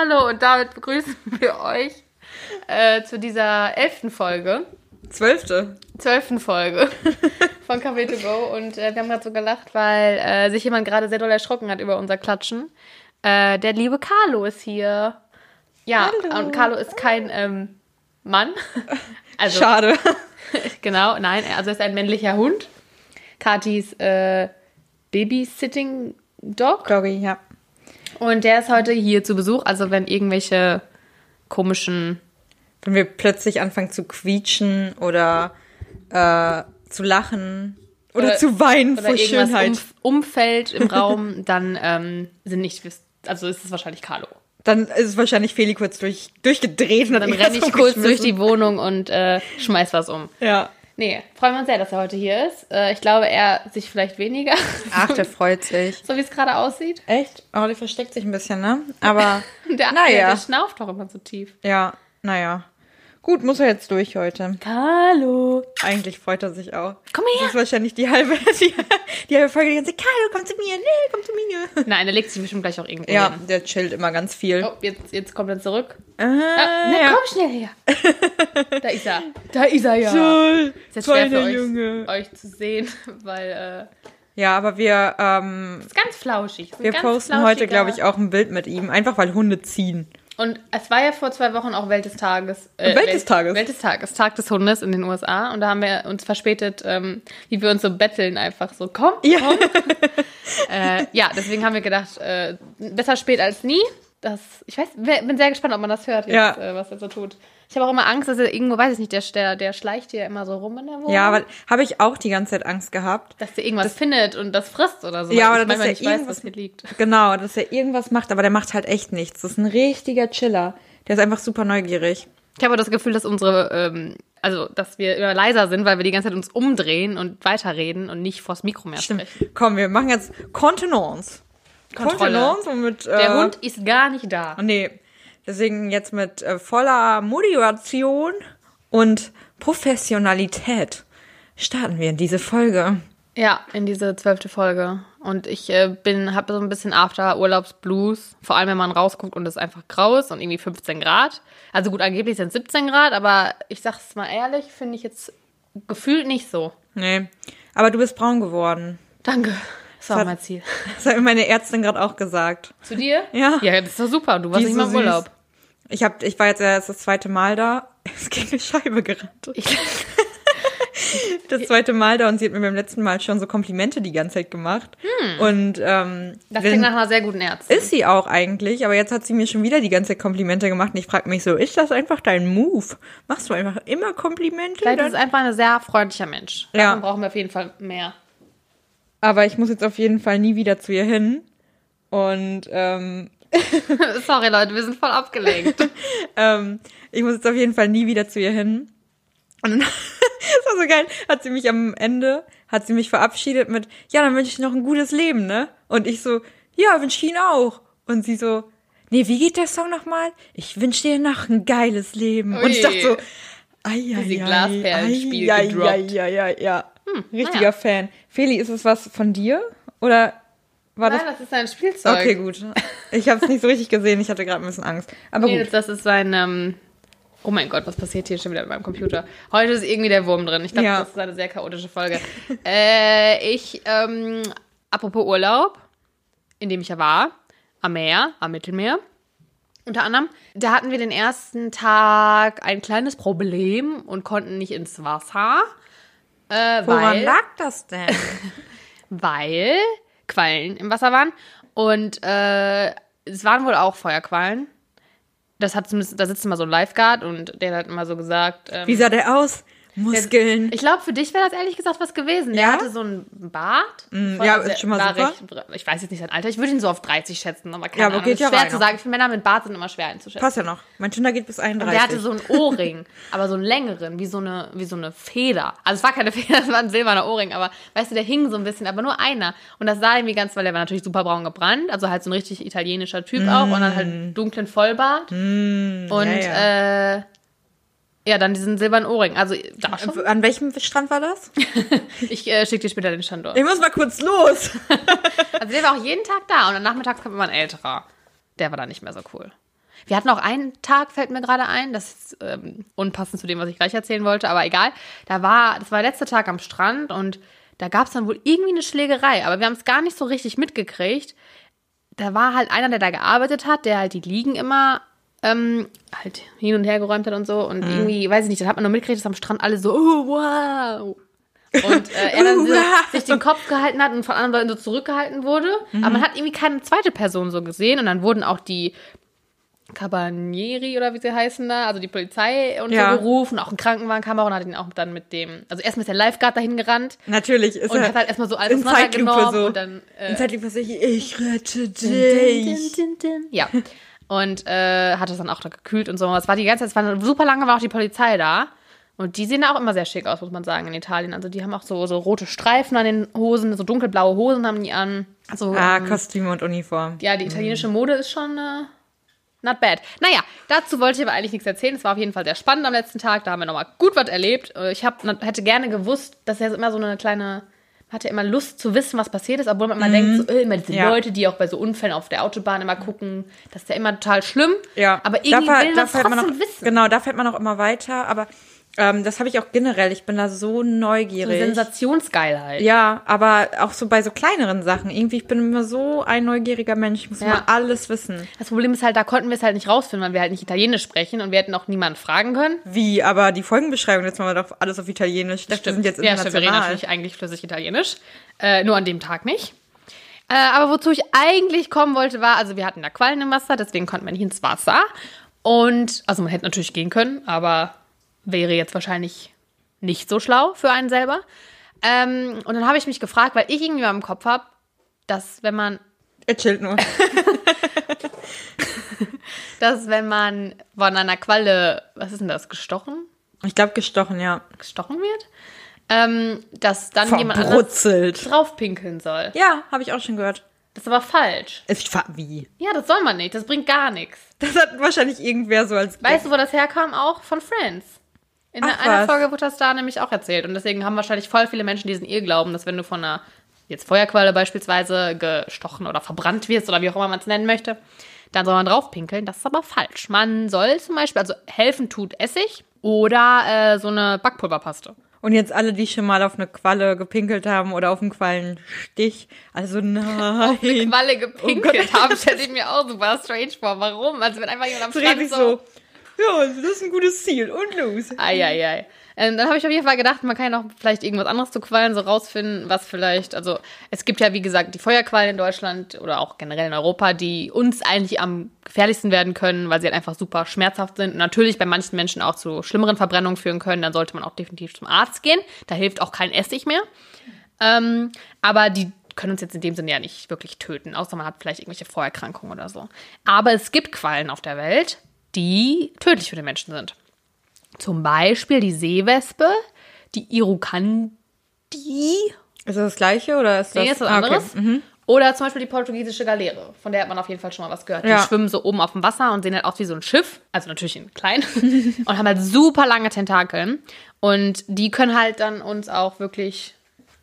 Hallo und damit begrüßen wir euch äh, zu dieser elften Folge, Zwölfte. zwölften Folge von Café to Go. Und äh, wir haben gerade so gelacht, weil äh, sich jemand gerade sehr doll erschrocken hat über unser Klatschen. Äh, der liebe Carlo ist hier. Ja, Hallo. und Carlo ist kein ähm, Mann. Also, Schade. genau, nein, also er ist ein männlicher Hund. Katis äh, Babysitting Dog. Doggy, ja. Und der ist heute hier zu Besuch. Also wenn irgendwelche komischen Wenn wir plötzlich anfangen zu quietschen oder äh, zu lachen oder, Oder- zu weinen oder vor irgendwas Schönheit, um, umfällt im Raum, dann ähm, sind nicht, also ist es wahrscheinlich Carlo. dann ist es wahrscheinlich Feli kurz durch, durchgedreht und Dann irgendwas renne ich kurz durch die Wohnung und äh, schmeiß was um. Ja. Nee, freuen wir uns sehr, dass er heute hier ist. Äh, ich glaube, er sich vielleicht weniger, Ach, der freut sich. so wie es gerade aussieht. Echt? Oh, der versteckt sich ein bisschen, ne? Aber, Der, der, naja. der schnauft doch immer so tief. Ja, naja. Gut, muss er jetzt durch heute. Carlo. Eigentlich freut er sich auch. Komm her. Das ist wahrscheinlich die halbe, die, die halbe Folge, die ganze Zeit, Carlo, komm zu mir, nee, komm zu mir. Nein, der legt sich bestimmt gleich auch irgendwo Ja, hin. der chillt immer ganz viel. Oh, jetzt, jetzt kommt er zurück. Ah, Ah, na, ja. komm schnell her. da ist er. Da ist er ja. Toll, Ist jetzt schwer für euch, Junge. euch zu sehen, weil äh, Ja, aber wir, ähm, ist ganz flauschig. Ist wir ganz posten flauschiger- heute, glaube ich, auch ein Bild mit ihm, einfach weil Hunde ziehen. Und es war ja vor zwei Wochen auch Welt des Tages. Welt des Tages. Welt des Tages, Tag des Hundes in den USA. Und da haben wir uns verspätet, ähm, wie wir uns so betteln, einfach so, komm, Ja. komm. äh, ja, deswegen haben wir gedacht, äh, besser spät als nie. Das, ich weiß, bin sehr gespannt, ob man das hört jetzt, Ja. äh, was er so tut. Ich habe auch immer Angst, dass er irgendwo, weiß ich nicht, der, der, der schleicht hier immer so rum in der Wohnung. Ja, aber habe ich auch die ganze Zeit Angst gehabt. dass der irgendwas findet und das frisst oder so. Ja, oder dass er nicht weiß, irgendwas- was hier liegt. Genau, dass er irgendwas macht, aber der macht halt echt nichts. Das ist ein richtiger Chiller. Der ist einfach super neugierig. Ich habe das Gefühl, dass unsere, ähm, also dass wir immer leiser sind, weil wir die ganze Zeit uns umdrehen und weiterreden und nicht vors Mikro mehr sprechen. Komm, wir machen jetzt Kontenance. Kontrolle. Kontenance und mit, äh, Der Hund ist gar nicht da. Nee, deswegen jetzt mit äh, voller Motivation und Professionalität starten wir in diese Folge. Ja, in diese zwölfte Folge. Und ich äh, bin, habe so ein bisschen After-Urlaubs-Blues. Vor allem, wenn man rausguckt und es einfach grau ist und irgendwie 15 Grad. Also gut, angeblich sind es 17 Grad, aber ich sag's mal ehrlich, finde ich jetzt gefühlt nicht so. Nee, aber du bist braun geworden. Danke. Das war hat- mein Ziel. Das hat mir meine Ärztin gerade auch gesagt. Zu dir? Ja. Ja, das ist doch super. Du warst Die nicht ist mal so im Urlaub. Ich, hab, ich war jetzt erst das zweite Mal da. Es ist gegen eine Scheibe gerannt. Ich, Das zweite Mal da und sie hat mir beim letzten Mal schon so Komplimente die ganze Zeit gemacht. Und ähm, das klingt nach einer sehr guten Ärztin. ist sie auch eigentlich, aber jetzt hat sie mir schon wieder die ganze Zeit Komplimente gemacht und ich frage mich so, ist das einfach dein Move? Machst du einfach immer Komplimente? Vielleicht ist Dann- es einfach ein sehr freundlicher Mensch. Ja. Davon brauchen wir auf jeden Fall mehr. Aber ich muss jetzt auf jeden Fall nie wieder zu ihr hin. Und ähm, Sorry, Leute, wir sind voll abgelenkt. ähm, ich muss jetzt auf jeden Fall nie wieder zu ihr hin. Und dann, das war so geil, hat sie mich am Ende, hat sie mich verabschiedet mit, ja, dann wünsche ich noch ein gutes Leben, ne? Und ich so, ja, wünsche ich Ihnen auch. Und sie so, nee, wie geht der Song nochmal? Ich wünsche dir noch ein geiles Leben. Und ich Ui. dachte so, ai, ai, ai, Glasperlenspiel gedroppt. ai, ai, ja. Richtiger naja. Fan. Feli, ist es was von dir? Oder war Nein, das? das ist ein Spielzeug. Okay, gut. Ich habe es nicht so richtig gesehen. Ich hatte gerade ein bisschen Angst. Aber Nee, gut. das ist ein. Ähm, oh mein Gott, was passiert hier schon wieder mit meinem Computer? Heute ist irgendwie der Wurm drin. Ich glaube, Ja. das ist eine sehr chaotische Folge. äh, ich, ähm, apropos Urlaub, in dem ich ja war, am Meer, am Mittelmeer. Unter anderem, da hatten wir den ersten Tag ein kleines Problem und konnten nicht ins Wasser. Äh, Woran weil, lag das denn? weil Quallen im Wasser waren. Und äh, es waren wohl auch Feuerquallen. Das hat zumindest, da sitzt immer so ein Lifeguard und der hat immer so gesagt. Ähm, Wie sah der aus? Muskeln. ich glaube, für dich wäre das ehrlich gesagt was gewesen. Der Ja? hatte so einen Bart. Voll- ja, ist schon mal super. Recht, ich weiß jetzt nicht sein Alter. Ich würde ihn so auf 30 schätzen, aber keine Ja, aber Ahnung. geht ja schwer zu sagen. Ich finde, Männer mit Bart sind immer schwer einzuschätzen. Passt ja noch. Mein Tinder geht bis 31. Und der hatte so einen Ohrring, aber so einen längeren, wie so eine, wie so eine Feder. Also es war keine Feder, es war ein silberner Ohrring, aber weißt du, der hing so ein bisschen, aber nur einer. Und das sah irgendwie ganz, weil der war natürlich super braun gebrannt, also halt so ein richtig italienischer Typ auch und dann halt dunklen Vollbart. und ja, äh, ja, dann diesen silbernen Ohrring. Also da schon. An welchem Strand war das? Ich äh, schicke dir später den Standort. Ich muss mal kurz los. Also der war auch jeden Tag da und am Nachmittag kam immer ein älterer. Der war dann nicht mehr so cool. Wir hatten auch einen Tag, fällt mir gerade ein, das ist ähm, unpassend zu dem, was ich gleich erzählen wollte, aber egal. Da war, das war der letzte Tag am Strand und da gab es dann wohl irgendwie eine Schlägerei, aber wir haben es gar nicht so richtig mitgekriegt. Da war halt einer, der da gearbeitet hat, der halt die Liegen immer ähm, halt hin und her geräumt hat und so. Und irgendwie, weiß ich nicht, dann hat man nur mitgekriegt, dass am Strand alle so, oh, wow. Und äh, er dann so, sich den Kopf gehalten hat und von anderen Leuten so zurückgehalten wurde. Aber man hat irgendwie keine zweite Person so gesehen. Und dann wurden auch die Cabanieri oder wie sie heißen da, also die Polizei und Ja. so gerufen, auch ein Krankenwagen kam auch und hat ihn auch dann mit dem, also erstmal ist der Lifeguard dahin gerannt Natürlich ist und er hat halt erstmal so alles auseinandergenommen so. und dann äh, in Zeitlupe sag ich, rette Din, dich. din, din. Ja. Und äh, hat es dann auch da gekühlt und so. Es war die ganze Zeit, es war super lange war auch die Polizei da. Und die sehen da auch immer sehr schick aus, muss man sagen, in Italien. Also die haben auch so, so rote Streifen an den Hosen, so dunkelblaue Hosen haben die an. Also, Ah, ähm, Kostüme und Uniform. ja, die italienische Mode ist schon äh, not bad. Naja, dazu wollte ich aber eigentlich nichts erzählen. Es war auf jeden Fall sehr spannend am letzten Tag. Da haben wir nochmal gut was erlebt. Äh, Ich hab, hätte gerne gewusst, dass er immer so eine kleine. Hatte immer Lust zu wissen, was passiert ist, obwohl man immer denkt, so, äh, immer diese Ja. Leute, die auch bei so Unfällen auf der Autobahn immer gucken, das ist ja immer total schlimm. Ja, Aber irgendwie da, will man trotzdem noch, wissen. Genau, da fällt man auch immer weiter. Aber ähm, das habe ich auch generell. Ich bin da so So neugierig. Sensationsgeilheit. ja, aber auch so bei so kleineren Sachen. Irgendwie, ich bin immer so ein neugieriger Mensch. Ich muss Ja. immer alles wissen. Das Problem ist halt, da konnten wir es halt nicht rausfinden, weil wir halt nicht Italienisch sprechen und wir hätten auch niemanden fragen können. Wie, aber die Folgenbeschreibung, jetzt machen wir doch alles auf Italienisch. Dachte, wir sind jetzt ja, stimmt, wir reden international. natürlich eigentlich flüssig Italienisch. Äh, nur an dem Tag nicht. Äh, aber wozu ich eigentlich kommen wollte, war, also wir hatten da Quallen im Wasser, deswegen konnten wir nicht ins Wasser. Und, also man hätte natürlich gehen können, aber wäre jetzt wahrscheinlich nicht so schlau für einen selber. Ähm, und dann habe ich mich gefragt, weil ich irgendwie mal im Kopf habe, dass wenn man, er chillt nur. dass wenn man von einer Qualle, was ist denn das, gestochen? Ich glaube, gestochen, ja. Gestochen wird? Ähm, dass dann jemand Verbrutzelt. draufpinkeln soll. Ja, habe ich auch schon gehört. Das ist aber falsch. Fa- Wie? Ja, das soll man nicht. Das bringt gar nichts. Das hat wahrscheinlich irgendwer so als. Weißt du, wo das herkam? Auch von Friends. In Ach, einer was. Folge wurde das da nämlich auch erzählt. Und deswegen haben wahrscheinlich voll viele Menschen diesen Irrglauben, dass wenn du von einer jetzt Feuerqualle beispielsweise gestochen oder verbrannt wirst oder wie auch immer man es nennen möchte, dann soll man draufpinkeln. Das ist aber falsch. Man soll zum Beispiel, also helfen tut Essig oder äh, so eine Backpulverpaste. Und jetzt alle, die schon mal auf eine Qualle gepinkelt haben oder auf einen Quallenstich. Also nein. Qualle gepinkelt Oh haben, stelle ich mir auch super strange vor. Warum? Also wenn einfach jemand am Strand so so. Ja, also das ist ein gutes Ziel. Und los. Eieiei. Ähm, dann habe ich auf jeden Fall gedacht, man kann ja noch vielleicht irgendwas anderes zu Quallen so rausfinden, was vielleicht, also es gibt ja wie gesagt die Feuerquallen in Deutschland oder auch generell in Europa, die uns eigentlich am gefährlichsten werden können, weil sie halt einfach super schmerzhaft sind und natürlich bei manchen Menschen auch zu schlimmeren Verbrennungen führen können. Dann sollte man auch definitiv zum Arzt gehen. Da hilft auch kein Essig mehr. Ähm, aber die können uns jetzt in dem Sinne ja nicht wirklich töten, außer man hat vielleicht irgendwelche Vorerkrankungen oder so. Aber es gibt Quallen auf der Welt, die tödlich für den Menschen sind. Zum Beispiel die Seewespe, die Irukandi. Ist das das gleiche oder ist das? Nee, ist was Ah, okay. anderes. Oder zum Beispiel die portugiesische Galeere. Von der hat man auf jeden Fall schon mal was gehört. Die Ja. schwimmen so oben auf dem Wasser und sehen halt aus wie so ein Schiff. Also natürlich in klein. und haben halt super lange Tentakeln. Und die können halt dann uns auch wirklich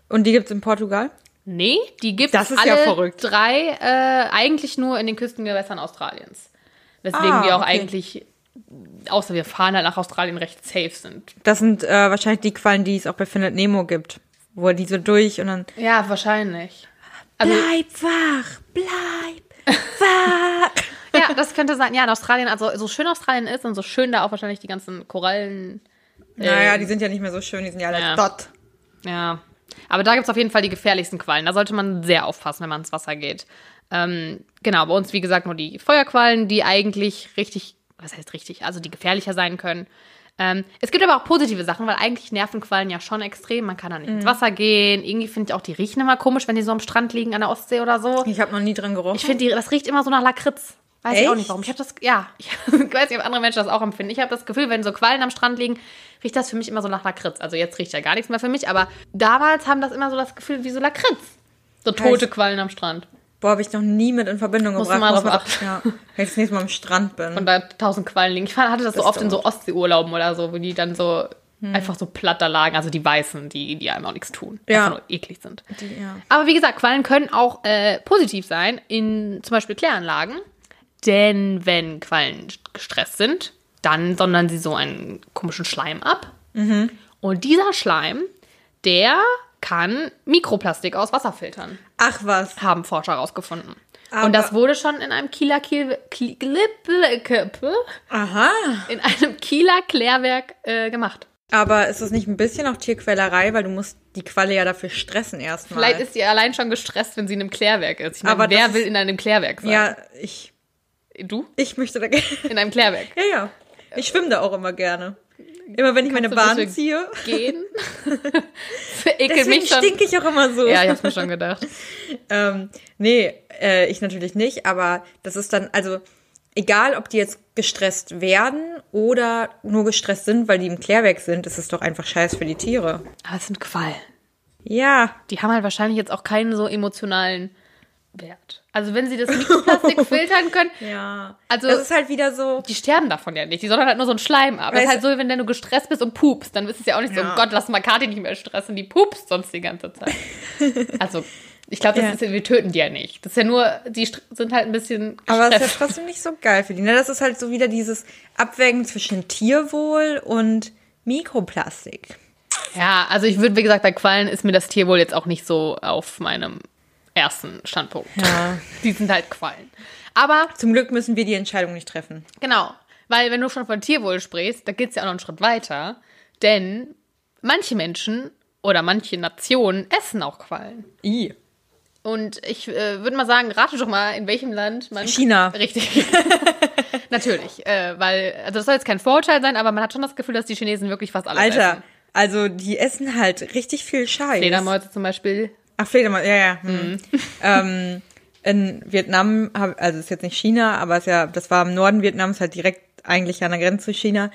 Und die gibt's in Portugal? Nee, die gibt Das es ja alle verrückt. drei äh, eigentlich nur in den Küstengewässern Australiens. Weswegen Ah, wir auch okay. eigentlich, außer wir fahren halt nach Australien, recht safe sind. Das sind äh, wahrscheinlich die Quallen, die es auch bei Findet Nemo gibt. Wo er die so durch und dann. Ja, wahrscheinlich. Also, bleib wach, bleib wach. ja, das könnte sein. Ja, in Australien, also so schön Australien ist und so schön da auch wahrscheinlich die ganzen Korallen. naja, die sind ja nicht mehr so schön, die sind ja alle Ja. dort. Ja. Aber da gibt es auf jeden Fall die gefährlichsten Quallen. Da sollte man sehr aufpassen, wenn man ins Wasser geht. Ähm, genau, bei uns, wie gesagt, nur die Feuerquallen, die eigentlich richtig, was heißt richtig, also die gefährlicher sein können. Ähm, es gibt aber auch positive Sachen, weil eigentlich nerven Quallen ja schon extrem. Man kann da nicht ins Wasser gehen. Irgendwie finde ich auch, die riechen immer komisch, wenn die so am Strand liegen an der Ostsee oder so. Ich habe noch nie dran gerochen. Ich finde, das riecht immer so nach Lakritz. Weiß ich auch Echt? nicht warum. Ich habe das, ja, ich weiß nicht, ob andere Menschen das auch empfinden. Ich habe das Gefühl, wenn so Quallen am Strand liegen, riecht das für mich immer so nach Lakritz. Also jetzt riecht ja gar nichts mehr für mich, aber damals haben das immer so das Gefühl wie so Lakritz. So tote Quallen am Strand. Boah, habe ich noch nie mit in Verbindung Musst gebracht. mal Muss drauf man- Ja. Wenn ich das nächste Mal am Strand bin. Und da tausend Quallen liegen. Ich hatte das, so Das oft in so. Ostseeurlauben oder so, wo die dann so einfach so platt da lagen. Also die Weißen, die, die einem auch nichts tun. Ja. Einfach nur eklig sind. Die- ja. Aber wie gesagt, Quallen können auch äh, positiv sein, in zum Beispiel Kläranlagen. Denn wenn Quallen gestresst sind, dann sondern sie so einen komischen Schleim ab. Und dieser Schleim, der kann Mikroplastik aus Wasser filtern, Ach was. haben Forscher herausgefunden. Aber- Und das wurde schon in einem Kieler Kiel, Kiel, Aha. in einem Kieler Klärwerk äh, gemacht. Aber ist das nicht ein bisschen auch Tierquälerei, weil du musst die Qualle ja dafür stressen erstmal. Vielleicht ist sie allein schon gestresst, wenn sie in einem Klärwerk ist. Ich meine, Aber wer will in einem Klärwerk sein? Ja, ich, Du? ich möchte da gerne. In einem Klärwerk. Ja, ja. Ich schwimme da auch immer gerne. Immer wenn ich meine Bahn ziehe. Gehen? Deswegen mich schon. stinke ich auch immer so. Ja, ich hab's mir schon gedacht. Ähm, nee, äh, ich natürlich nicht, aber das ist dann, also egal, ob die jetzt gestresst werden oder nur gestresst sind, weil die im Klärwerk sind, ist es doch einfach scheiß für die Tiere. Aber es sind Quallen. Ja, Die haben halt wahrscheinlich jetzt auch keinen so emotionalen Wert. Also wenn sie das Mikroplastik filtern können, ja. Also- das ist halt wieder so. die sterben davon ja nicht. Die sondern halt nur so einen Schleim ab. Das ist halt so, wenn du gestresst bist und pupst, dann ist es ja auch nicht so, Ja. oh Gott, lass mal Kathi nicht mehr stressen, die pupst sonst die ganze Zeit. Also, ich glaube, das Ja. ist wir töten die ja nicht. Das ist ja nur, die sind halt ein bisschen Aber es ist gestresst. ja trotzdem nicht so geil für die. Ne? Das ist halt so wieder dieses Abwägen zwischen Tierwohl und Mikroplastik. Ja, also ich würde, wie gesagt, bei Quallen ist mir das Tierwohl jetzt auch nicht so auf meinem ersten Standpunkt. Ja. Die sind halt Quallen. Aber Zum Glück müssen wir die Entscheidung nicht treffen. Genau, weil wenn du schon von Tierwohl sprichst, da geht es ja auch noch einen Schritt weiter. Denn manche Menschen oder manche Nationen essen auch Quallen. I. Und ich äh, würde mal sagen, rate doch mal, in welchem Land man. China. Richtig. Natürlich. Äh, weil, also das soll jetzt kein Vorurteil sein, aber man hat schon das Gefühl, dass die Chinesen wirklich fast alles Alter, essen. also die essen halt richtig viel Scheiß. Fledermäuse zum Beispiel. Ach, Fledermaus, ja, ja. Hm. ähm, in Vietnam, also ist jetzt nicht China, aber ist ja, das war im Norden Vietnams, halt direkt eigentlich an der Grenze zu China.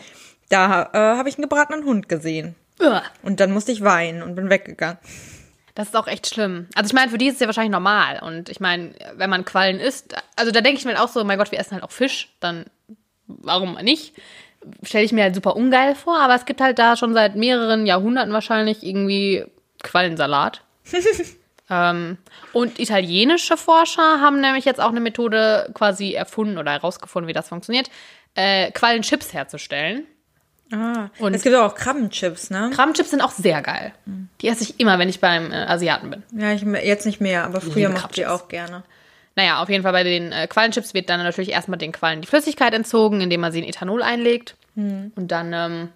Da äh, habe ich einen gebratenen Hund gesehen. Uah. Und dann musste ich weinen und bin weggegangen. Das ist auch echt schlimm. Also ich meine, für die ist es ja wahrscheinlich normal. Und ich meine, wenn man Quallen isst, also da denke ich mir halt auch so, mein Gott, wir essen halt auch Fisch, dann warum nicht? Stelle ich mir halt super ungeil vor, aber es gibt halt da schon seit mehreren Jahrhunderten wahrscheinlich irgendwie Quallensalat. Ähm, und italienische Forscher haben nämlich jetzt auch eine Methode quasi erfunden oder herausgefunden, wie das funktioniert, äh, Quallenchips herzustellen. Ah, Und- es gibt auch Krabbenchips, ne? Krabbenchips sind auch sehr geil. Die esse ich immer, wenn ich beim äh, Asiaten bin. Ja, ich jetzt nicht mehr, aber früher mochte ich Krabbenchips. auch gerne. Naja, auf jeden Fall bei den äh, Quallenchips wird dann natürlich erstmal den Quallen die Flüssigkeit entzogen, indem man sie in Ethanol einlegt. Und dann, ähm,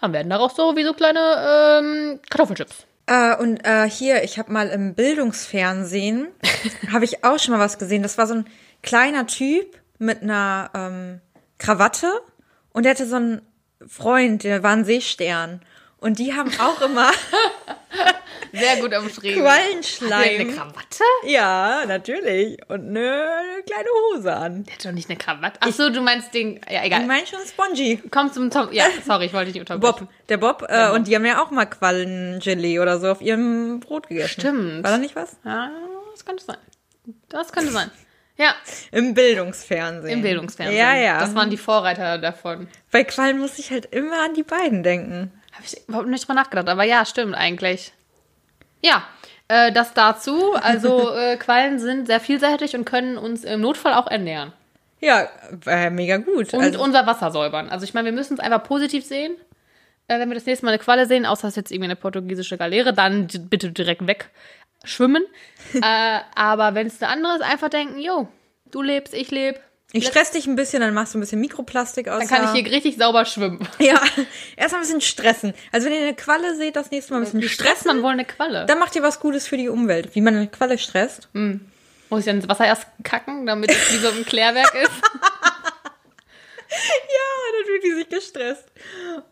dann werden daraus so wie so kleine ähm, Kartoffelchips. Äh, und äh, hier, ich habe mal im Bildungsfernsehen, habe ich auch schon mal was gesehen. Das war so ein kleiner Typ mit einer ähm, Krawatte und der hatte so einen Freund, der war ein Seestern. Und die haben auch immer Sehr gut umschrieben. Quallenschleim. Eine Krawatte? Ja, natürlich. Und eine kleine Hose an. Der hat doch nicht eine Krawatte. Ach so, du meinst den. Ja, egal. Ich meine schon Spongy. Komm zum Tom. Ja, sorry, ich wollte dich nicht unterbrechen. Bob, der Bob. Äh, Und die haben ja auch mal Quallengelee oder so auf ihrem Brot gegessen. Stimmt. War da nicht was? Ja, das könnte sein. Das könnte sein. Ja, Im Bildungsfernsehen. im Bildungsfernsehen. Ja, ja. Das waren die Vorreiter davon. Bei Quallen muss ich halt immer an die beiden denken. Habe ich überhaupt nicht drüber nachgedacht, aber ja, stimmt eigentlich. Ja, äh, das dazu. Also äh, Quallen sind sehr vielseitig und können uns im Notfall auch ernähren. Ja, äh, mega gut. Und also, unser Wasser säubern. Also ich meine, wir müssen es einfach positiv sehen. Äh, wenn wir das nächste Mal eine Qualle sehen, außer es ist jetzt irgendwie eine portugiesische Galeere, dann bitte direkt wegschwimmen. äh, aber wenn es eine andere ist, einfach denken, jo, du lebst, ich lebe. Ich stress dich ein bisschen, dann machst du ein bisschen Mikroplastik aus. Dann kann ich hier richtig sauber schwimmen. Ja, erstmal ein bisschen stressen. Also wenn ihr eine Qualle seht, das nächste Mal ein bisschen Wie stressen. man wohl eine Qualle? Dann macht ihr was Gutes für die Umwelt. Wie man eine Qualle stresst. Muss ich dann ins Wasser erst kacken, damit es wie so ein Klärwerk ist? Ja, dann fühlt die sich gestresst.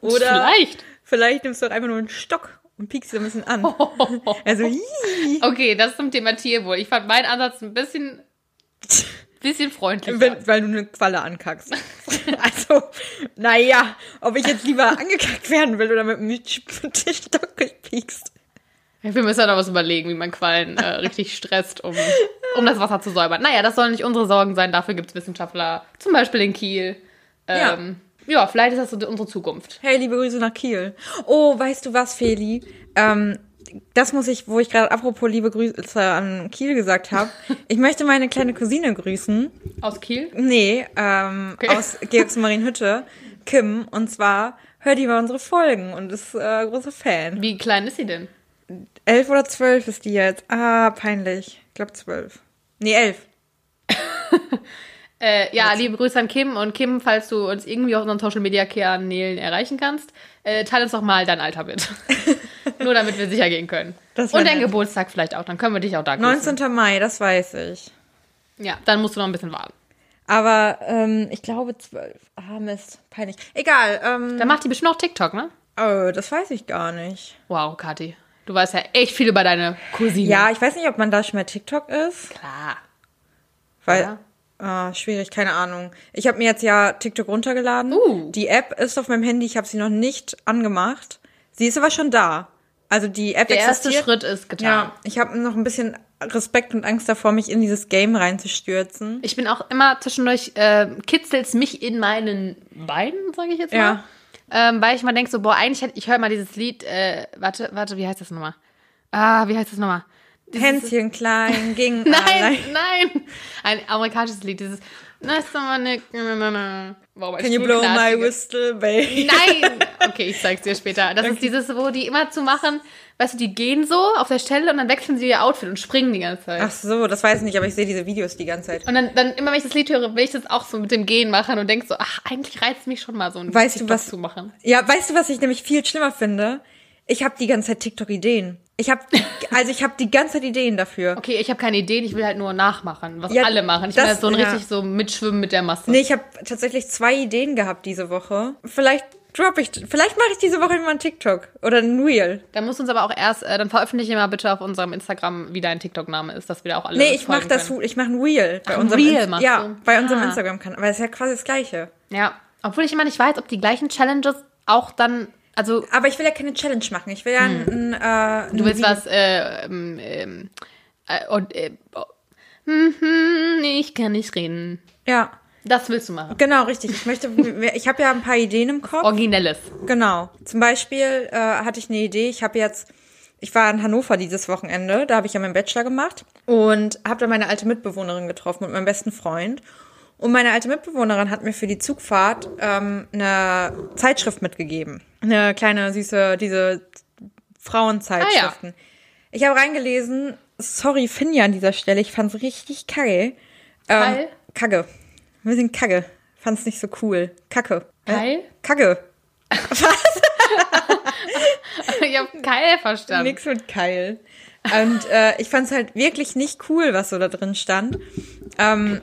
Oder Vielleicht. vielleicht nimmst du einfach nur einen Stock und piekst sie ein bisschen an. Also, hihi. Okay, das zum Thema Tierwohl. Ich fand meinen Ansatz ein bisschen, bisschen freundlicher. Wenn, weil du eine Qualle ankackst. Also, naja, ob ich jetzt lieber angekackt werden will oder mit dem Stock gepiekst. Wir müssen ja noch was überlegen, wie man Quallen äh, richtig stresst, um, um das Wasser zu säubern. Naja, das sollen nicht unsere Sorgen sein. Dafür gibt es Wissenschaftler, zum Beispiel in Kiel. Ähm, ja. ja, vielleicht ist das unsere Zukunft. Hey, liebe Grüße nach Kiel. Oh, weißt du was, Feli? Ähm, das muss ich, wo ich gerade apropos liebe Grüße an Kiel gesagt habe. Ich möchte meine kleine Cousine grüßen. Aus Kiel? Nee, ähm, Okay. aus Georgsmarienhütte, Kim. Und zwar hört die bei unsere Folgen und ist äh, großer Fan. Wie klein ist sie denn? Elf oder zwölf ist die jetzt. Ah, peinlich. Ich glaube zwölf. Nee, elf. Äh, ja, liebe Grüße an Kim und Kim, falls du uns irgendwie auf unseren Social Media Kanälen erreichen kannst, äh, teile uns doch mal dein Alter mit. Nur damit wir sicher gehen können. Und dein nett. Geburtstag vielleicht auch, dann können wir dich auch da grüßen. 19. Mai, das weiß ich. Ja, dann musst du noch ein bisschen warten. Aber ähm, ich glaube zwölf. Ah, Mist. Peinlich. Egal. Ähm, Dann macht die bestimmt auch TikTok, ne? oh, das weiß ich gar nicht. Wow, Kathi. Du weißt ja echt viel über deine Cousine. Ja, ich weiß nicht, ob man da schon bei TikTok ist. Klar. Weil, Ja. ah, schwierig, keine Ahnung. Ich habe mir jetzt ja TikTok runtergeladen. Uh. Die App ist auf meinem Handy, ich habe sie noch nicht angemacht. Sie ist aber schon da. Also die App Der erste existiert. Schritt ist getan. Ja, ich habe noch ein bisschen Respekt und Angst davor, mich in dieses Game reinzustürzen. Ich bin auch immer zwischendurch, äh, kitzelt's mich in meinen Beinen, sage ich jetzt mal. Ja. Ähm, weil ich mal denke so, boah, eigentlich hätte ich höre mal dieses Lied, äh, warte, warte, wie heißt das nochmal? Ah, wie heißt das nochmal? Dieses- Hänschen klein ging Nein, allein. nein. Ein amerikanisches Lied, dieses Nice Dominic. Wow, Can you blow my whistle, baby? Nein! Okay, ich zeig's dir später. Das ist dieses, wo die immer zu machen, weißt du, die gehen so auf der Stelle und dann wechseln sie ihr Outfit und springen die ganze Zeit. Ach so, das weiß ich nicht, aber ich sehe diese Videos die ganze Zeit. Und dann, dann immer, wenn ich das Lied höre, will ich das auch so mit dem Gehen machen und denk so, ach, eigentlich reizt mich schon mal so ein Weißt du, was- zu machen. Ja, weißt du, was ich nämlich viel schlimmer finde? Ich habe die ganze Zeit TikTok-Ideen. Ich habe, also ich habe die ganze Zeit Ideen dafür. Okay, ich habe keine Ideen, ich will halt nur nachmachen, was Ja, alle machen. Ich will das- halt so ein ja. richtig so mitschwimmen mit der Masse. Nee, ich habe tatsächlich zwei Ideen gehabt diese Woche. Vielleicht drop ich, vielleicht mache ich diese Woche mal einen TikTok oder ein Reel. Da muss uns aber auch erst, äh, dann veröffentliche mal bitte auf unserem Instagram, wie dein TikTok-Name ist, dass wir da auch alle Nee, ich mache das, können. ich mache ein Reel bei Ach, unserem Reel machst Ja, du? bei unserem Ah. Instagram-Kanal, weil es ist ja quasi das gleiche. Ja, obwohl ich immer nicht weiß, ob die gleichen Challenges auch dann, also Aber ich will ja keine Challenge machen. Ich will ja ein, ein, äh, Hm. du willst was, äh, ähm, ähm, äh, und, äh, oh, hm, hm, ich kann nicht reden. Ja, Das willst du machen. genau, richtig. Ich möchte, ich habe ja ein paar Ideen im Kopf. Originelles. Genau. Zum Beispiel äh, hatte ich eine Idee. Ich habe jetzt, ich war in Hannover dieses Wochenende, da habe ich ja meinen Bachelor gemacht und habe da meine alte Mitbewohnerin getroffen und meinen besten Freund. Und meine alte Mitbewohnerin hat mir für die Zugfahrt ähm, eine Zeitschrift mitgegeben. Eine kleine, süße, diese Frauenzeitschriften. Ich habe reingelesen, sorry Finja an dieser Stelle, ich fand's richtig kacke. Ähm, Geil? Kacke. Ein bisschen kacke. Fand's nicht so cool. Kacke. Geil? Kacke. ich habe Keil verstanden. Nix mit Keil. Und äh, ich fand's halt wirklich nicht cool, was so da drin stand. Ähm,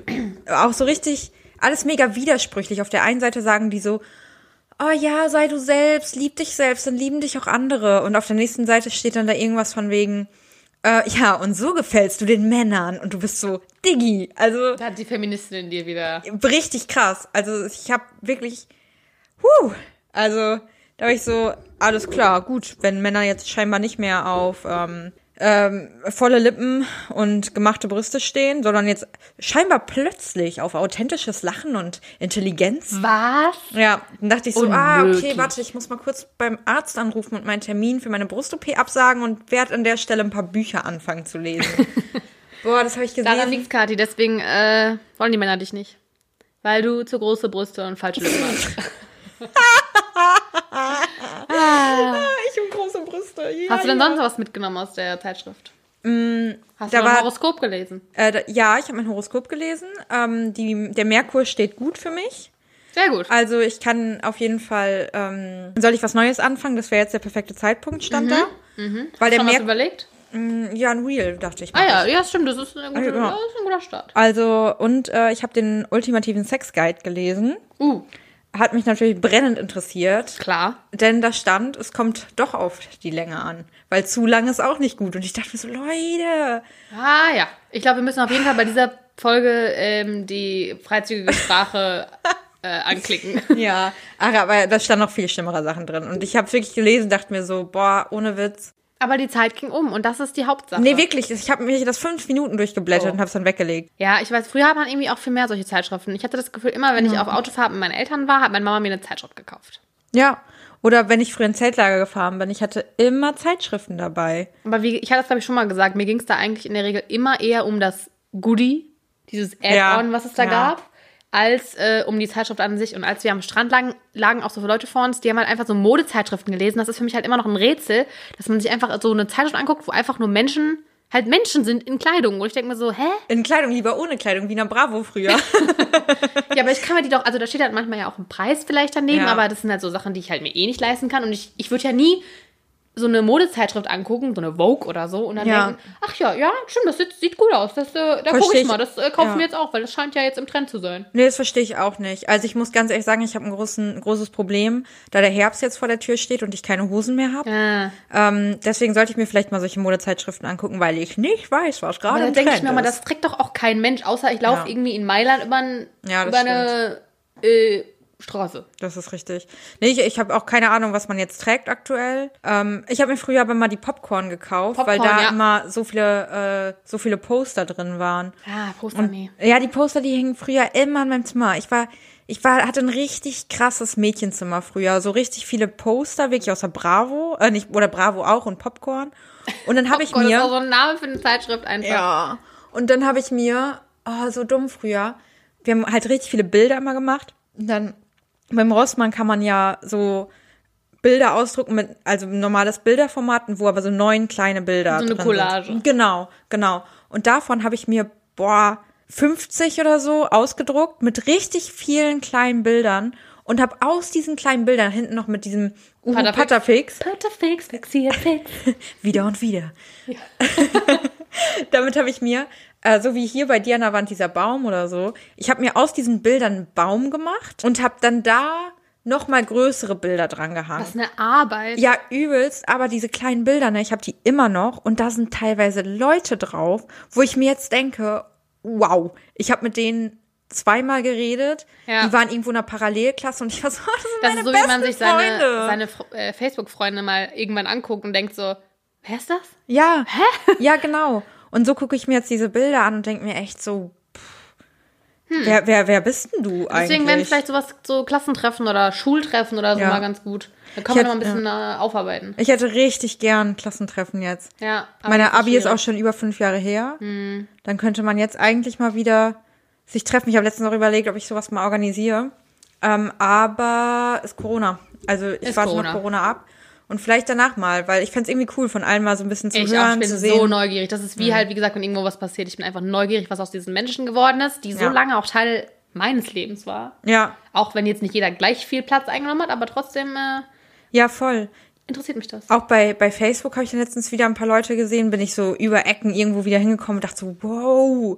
auch so richtig, alles mega widersprüchlich. Auf der einen Seite sagen die so, oh ja, sei du selbst, lieb dich selbst, dann lieben dich auch andere. Und auf der nächsten Seite steht dann da irgendwas von wegen, äh, ja, und so gefällst du den Männern. Und du bist so, Diggi. Also Da hat die Feministin in dir wieder. richtig krass. Also ich habe wirklich, huh, also da war ich so, alles klar, gut, wenn Männer jetzt scheinbar nicht mehr auf ähm, ähm, volle Lippen und gemachte Brüste stehen, sondern jetzt scheinbar plötzlich auf authentisches Lachen und Intelligenz. Was? Ja, dann dachte ich so, ah, okay, Unmöglich. warte, ich muss mal kurz beim Arzt anrufen und meinen Termin für meine Brust-OP absagen und werde an der Stelle ein paar Bücher anfangen zu lesen. Boah, das habe ich Daran gesehen. liegt's, Kathi. Deswegen äh, wollen die Männer dich nicht. Weil du zu große Brüste und falsche Lippen hast. Ich und große Brüste. Ja, Hast du denn ja. sonst was mitgenommen aus der Zeitschrift? Hast Mm, da du ein Horoskop gelesen? Äh, da, ja, ich habe mein Horoskop gelesen. Ähm, die, der Merkur steht gut für mich. Sehr gut. Also ich kann auf jeden Fall, ähm, soll ich was Neues anfangen? Das wäre jetzt der perfekte Zeitpunkt, stand da. Weil der Schon was Merkur, überlegt? ja, ein Real, dachte ich. Ah ja, ja, stimmt. Das ist, ein guter, genau. das ist ein guter Start. Also, und äh, ich habe den ultimativen Sex-Guide gelesen. Uh, Hat mich natürlich brennend interessiert. klar. Denn da stand, es kommt doch auf die Länge an. Weil zu lang ist auch nicht gut. Und ich dachte mir so, Leute. Ah ja. Ich glaube, wir müssen auf jeden Fall bei dieser Folge ähm, die freizügige Sprache äh, anklicken. Ja, ach, aber da stand noch viel schlimmere Sachen drin. Und ich habe wirklich gelesen, dachte mir so, boah, ohne Witz. Aber die Zeit ging um und das ist die Hauptsache. Nee, wirklich, ich habe mich das fünf Minuten durchgeblättert Oh. und habe es dann weggelegt. Ja, ich weiß, früher hat man irgendwie auch viel mehr solche Zeitschriften. Ich hatte das Gefühl, immer wenn ich auf Autofahrt mit meinen Eltern war, hat meine Mama mir eine Zeitschrift gekauft. Ja, Oder wenn ich früher in Zeltlager gefahren bin, ich hatte immer Zeitschriften dabei. Aber wie, ich hatte das, glaube ich, schon mal gesagt, mir ging es da eigentlich in der Regel immer eher um das Goodie, dieses Add-on, Ja, was es da ja. gab, als äh, um die Zeitschrift an sich. Und als wir am Strand lagen, lagen auch so Leute vor uns, die haben halt einfach so Modezeitschriften gelesen. Das ist für mich halt immer noch ein Rätsel, dass man sich einfach so eine Zeitschrift anguckt, wo einfach nur Menschen, halt Menschen sind in Kleidung. Und ich denke mir so, hä? In Kleidung, lieber ohne Kleidung, wie in der Bravo früher. Ja, aber ich kann mir die doch, also da steht halt manchmal ja auch ein Preis vielleicht daneben, Ja. aber das sind halt so Sachen, die ich halt mir eh nicht leisten kann. Und ich, ich würde ja nie so eine Modezeitschrift angucken, so eine Vogue oder so, und dann Ja. denken, ach ja, ja, stimmt, das sieht, sieht gut aus. Das, äh, da gucke ich mal, das äh, kaufen Ja. wir jetzt auch, weil das scheint ja jetzt im Trend zu sein. nee, das verstehe ich auch nicht. Also ich muss ganz ehrlich sagen, ich habe ein, großen, ein großes Problem, da der Herbst jetzt vor der Tür steht und ich keine Hosen mehr habe. Ja. Ähm, deswegen sollte ich mir vielleicht mal solche Modezeitschriften angucken, weil ich nicht weiß, was gerade im denke ich Trend mir mal, das trägt doch auch kein Mensch, außer ich laufe Ja. irgendwie in Mailand über, ein, über eine äh, Straße. Das ist richtig. Nee, ich, ich habe auch keine Ahnung, was man jetzt trägt aktuell. Ähm, ich habe mir früher aber mal die Popcorn gekauft, weil Popcorn, da ja. immer so viele, äh, so viele Poster drin waren. Ah, Poster, nee. Ja, die Poster, die hingen früher immer in meinem Zimmer. Ich war, ich war, hatte ein richtig krasses Mädchenzimmer früher. So richtig viele Poster, wirklich aus der Bravo, äh, nicht, oder Bravo auch und Popcorn. Und dann habe ich Gott, das ist mir, so ein Name für eine Zeitschrift einfach. ja, und dann habe ich mir, oh, so dumm früher. Wir haben halt richtig viele Bilder immer gemacht. Und dann beim Rossmann kann man ja so Bilder ausdrucken mit, also normales Bilderformat, wo aber so neun kleine Bilder So eine Collage. Sind. Genau, genau. Und davon habe ich mir, boah, 50 oder so ausgedruckt mit richtig vielen kleinen Bildern und habe aus diesen kleinen Bildern hinten noch mit diesem Uhu Patterfix. Patterfix fixiert, fix. wieder und wieder. Damit habe ich mir, äh, so wie hier bei dir an der Wand dieser Baum oder so, ich habe mir aus diesen Bildern einen Baum gemacht und habe dann da noch mal größere Bilder dran gehangen. Das ist eine Arbeit. Ja, übelst, aber diese kleinen Bilder, ne, ich habe die immer noch und da sind teilweise Leute drauf, wo ich mir jetzt denke, wow, ich habe mit denen zweimal geredet, Ja. die waren irgendwo in einer Parallelklasse und ich war so, das sind Das meine ist so, wie man sich seine, Freunde. seine äh, Facebook-Freunde mal irgendwann anguckt und denkt so, wer ist das? Ja. Hä? Ja, genau. Und so gucke ich mir jetzt diese Bilder an und denke mir echt so, pff, wer, wer, wer bist denn du eigentlich? Hm. Deswegen wären vielleicht sowas, so Klassentreffen oder Schultreffen oder so Ja. mal ganz gut. Da kann man noch ein bisschen äh, aufarbeiten. ich hätte richtig gern Klassentreffen jetzt. Ja. Meine Abi ist auch schon über fünf Jahre her. Hm. Dann könnte man jetzt eigentlich mal wieder sich treffen. Ich habe letztens noch überlegt, ob ich sowas mal organisiere. Ähm, aber ist Corona. Also ich Ist warte Corona. noch Corona ab. Und vielleicht danach mal, weil ich fände es irgendwie cool, von allen mal so ein bisschen zu Ich auch, hören, ich bin zu sehen. so neugierig. Das ist wie halt, wie gesagt, wenn irgendwo was passiert. Ich bin einfach neugierig, was aus diesen Menschen geworden ist, die so Ja. lange auch Teil meines Lebens war. ja, Auch wenn jetzt nicht jeder gleich viel Platz eingenommen hat, aber trotzdem äh, ja, voll. interessiert mich das. Auch bei, bei Facebook habe ich dann letztens wieder ein paar Leute gesehen, bin ich so über Ecken irgendwo wieder hingekommen und dachte so, wow,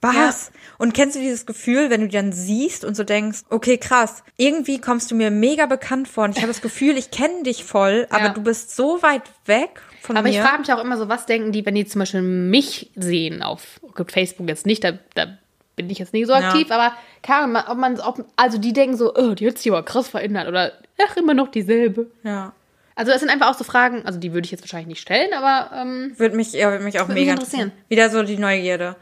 was? Und kennst du dieses Gefühl, wenn du die dann siehst und so denkst, okay, krass, irgendwie kommst du mir mega bekannt vor und ich habe das Gefühl, ich kenne dich voll, aber Ja. du bist so weit weg von Aber mir. ich frage mich auch immer so, was denken die, wenn die zum Beispiel mich sehen auf Facebook jetzt nicht, da, da bin ich jetzt nicht so aktiv, aber keine Ahnung, ob man, ob, also die denken so, oh, die hat sich aber krass verändert oder ach, immer noch dieselbe. ja. Also es sind einfach auch so Fragen, also die würde ich jetzt wahrscheinlich nicht stellen, aber ähm, Würde mich, ja, würde mich auch mega interessieren. Wieder so die Neugierde.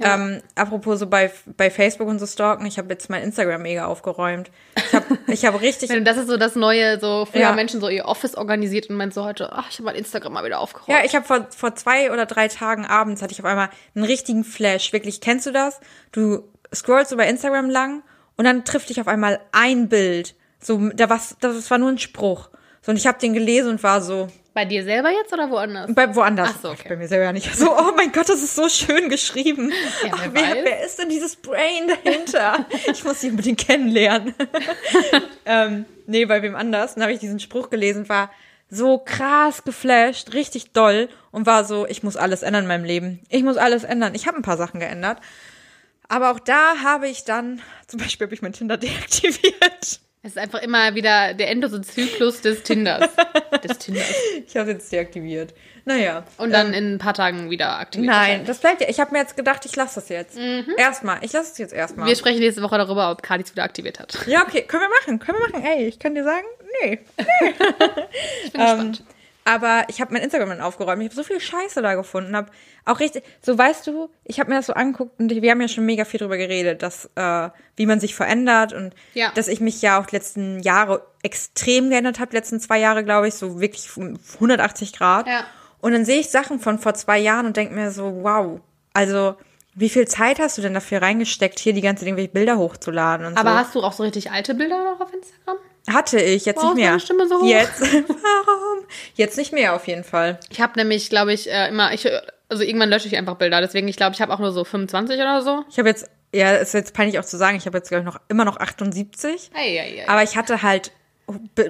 Ähm, apropos so bei, bei Facebook und so stalken, ich habe jetzt mein Instagram mega aufgeräumt. Ich habe ich hab richtig das ist so das Neue, so früher Ja. Menschen so ihr Office organisiert und meint so heute, ach, ich habe mein Instagram mal wieder aufgeräumt. Ja, ich habe vor, vor zwei oder drei Tagen abends hatte ich auf einmal einen richtigen Flash. Wirklich, kennst du das? Du scrollst über Instagram lang und dann trifft dich auf einmal ein Bild. So, da was, das war nur ein Spruch. So, und ich habe den gelesen und war so, Bei dir selber jetzt oder woanders? bei woanders. Ach so, okay. Bei mir selber nicht. So, oh mein Gott, das ist so schön geschrieben. Ja, Ach, wer wer, wer ist denn dieses Brain dahinter? ich muss ihn unbedingt kennenlernen. ähm, nee, bei wem anders. Dann habe ich diesen Spruch gelesen, war so krass geflasht, richtig doll und war so, ich muss alles ändern in meinem Leben. Ich muss alles ändern. Ich habe ein paar Sachen geändert. Aber auch da habe ich dann, zum Beispiel habe ich mein Tinder deaktiviert. Es ist einfach immer wieder der endlose Zyklus des Tinders. des Tinders. Ich habe es jetzt deaktiviert. Naja. Und dann in ein paar Tagen wieder aktiviert. Nein, das bleibt ja. Ich habe mir jetzt gedacht, ich lasse das jetzt. Erstmal. Ich lasse es jetzt erstmal. Wir sprechen nächste Woche darüber, ob Kadi es wieder aktiviert hat. Ja, okay, können wir machen, können wir machen. Ey, ich kann dir sagen, nee. Ich bin Ähm, gespannt. Aber ich habe mein Instagram dann aufgeräumt. Ich habe so viel Scheiße da gefunden. Hab auch richtig, so weißt du, ich habe mir das so angeguckt und wir haben ja schon mega viel drüber geredet, dass äh, wie man sich verändert und Ja. dass ich mich ja auch die letzten Jahre extrem geändert habe, letzten zwei Jahre glaube ich, so wirklich 180 Grad. Ja. Und dann sehe ich Sachen von vor zwei Jahren und denke mir so, wow, also wie viel Zeit hast du denn dafür reingesteckt, hier die ganze irgendwelche Bilder hochzuladen und Aber so? hast du auch so richtig alte Bilder noch auf Instagram? Hatte ich, jetzt Warum nicht mehr. deine Stimme so hoch? Jetzt. Warum? Jetzt nicht mehr auf jeden Fall. Ich habe nämlich, glaube ich, äh, immer, ich, also irgendwann lösche ich einfach Bilder. Deswegen, ich glaube, ich habe auch nur so 25 oder so. Ich habe jetzt, ja, ist jetzt peinlich auch zu sagen, ich habe jetzt glaube ich noch immer noch 78. Ei, ei, ei. Aber ich hatte halt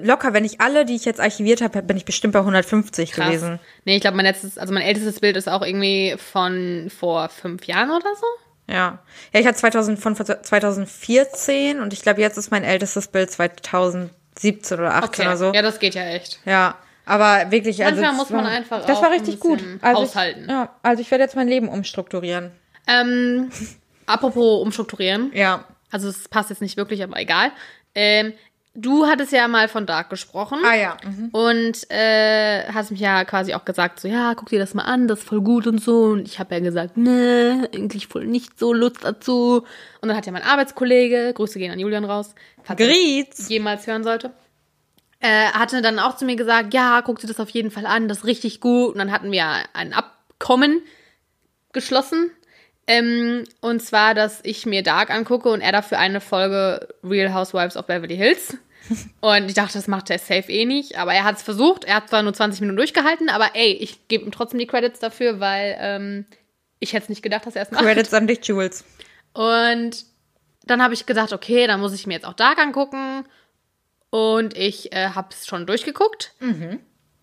locker, wenn ich alle, die ich jetzt archiviert habe, bin ich bestimmt bei 150 Krass. gewesen. Nee, ich glaube, mein letztes, also mein ältestes Bild ist auch irgendwie von vor fünf Jahren oder so. Ja. Ja, ich hatte 2000, von 2014 und ich glaube, jetzt ist mein ältestes Bild 2017 oder 18 oder so. Ja, das geht ja echt. Ja, aber wirklich, also Manchmal das muss man war, einfach Das war richtig gut. Also haushalten. Ich, ja, also ich werde jetzt mein Leben umstrukturieren. Ähm, apropos umstrukturieren. Ja. Also es passt jetzt nicht wirklich, aber egal. Ähm, du hattest ja mal von Dark gesprochen. Ah ja. Mhm. Und äh, hast mich ja quasi auch gesagt, so, ja, guck dir das mal an, das ist voll gut und so. Und ich habe ja gesagt, ne, eigentlich voll nicht so Lust dazu. Und dann hat ja mein Arbeitskollege, Grüße gehen an Julian raus, falls Griez. jemals hören sollte, äh, hatte dann auch zu mir gesagt, ja, guck dir das auf jeden Fall an, das ist richtig gut. Und dann hatten wir ein Abkommen geschlossen. Ähm, und zwar, dass ich mir Dark angucke und er dafür eine Folge Real Housewives of Beverly Hills. Und ich dachte, das macht er safe eh nicht. Aber er hat es versucht. Er hat zwar nur 20 Minuten durchgehalten, aber ey, ich gebe ihm trotzdem die Credits dafür, weil ähm, ich hätte es nicht gedacht, dass er es macht. Credits an dich, Jules. Und dann habe ich gedacht, okay, dann muss ich mir jetzt auch Dark angucken. Und ich äh, habe es schon durchgeguckt.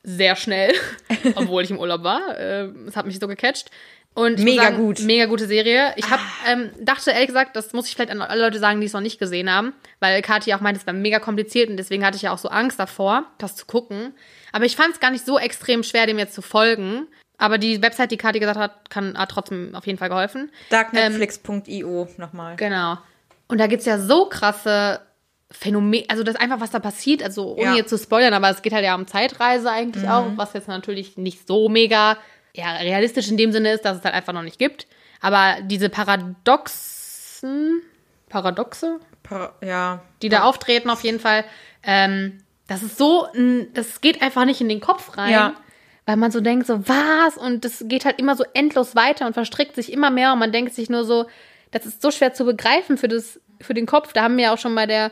Sehr schnell, obwohl ich im Urlaub war. Äh, Es hat mich so gecatcht. Und Mega sagen, gut. Mega gute Serie. Ich hab, ähm, dachte ehrlich gesagt, das muss ich vielleicht an alle Leute sagen, die es noch nicht gesehen haben, weil Kathi auch meinte, es war mega kompliziert und deswegen hatte ich ja auch so Angst davor, das zu gucken. Aber ich fand es gar nicht so extrem schwer, dem jetzt zu folgen. Aber die Website, die Kathi gesagt hat, kann, hat trotzdem auf jeden Fall geholfen. Darknetflix.io nochmal. Genau. Und da gibt's ja so krasse Phänomene, also das einfach, was da passiert, also ohne Ja. jetzt zu spoilern, aber es geht halt ja um Zeitreise eigentlich auch, was jetzt natürlich nicht so mega ja, realistisch in dem Sinne ist, dass es halt einfach noch nicht gibt. Aber diese Paradoxen, Paradoxe, Par ja. die da auftreten auf jeden Fall, ähm, das ist so, das geht einfach nicht in den Kopf rein. Ja. Weil man so denkt, so was? Und das geht halt immer so endlos weiter und verstrickt sich immer mehr und man denkt sich nur so, das ist so schwer zu begreifen für, das, für den Kopf. Da haben wir ja auch schon bei der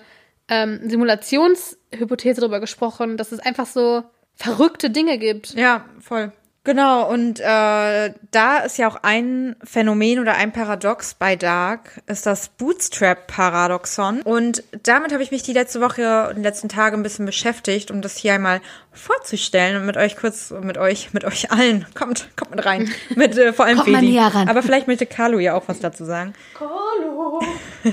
ähm, Simulationshypothese drüber gesprochen, dass es einfach so verrückte Dinge gibt. Ja, voll. Genau, und äh, da ist ja auch ein Phänomen oder ein Paradox bei Dark, ist das Bootstrap-Paradoxon. Und damit habe ich mich die letzte Woche und die letzten Tage ein bisschen beschäftigt, um das hier einmal vorzustellen und mit euch kurz, mit euch, mit euch allen, kommt, kommt mit rein. Mit äh, vor allem Kommt mal Feli. näher ran. Aber vielleicht möchte Carlo ja auch was dazu sagen.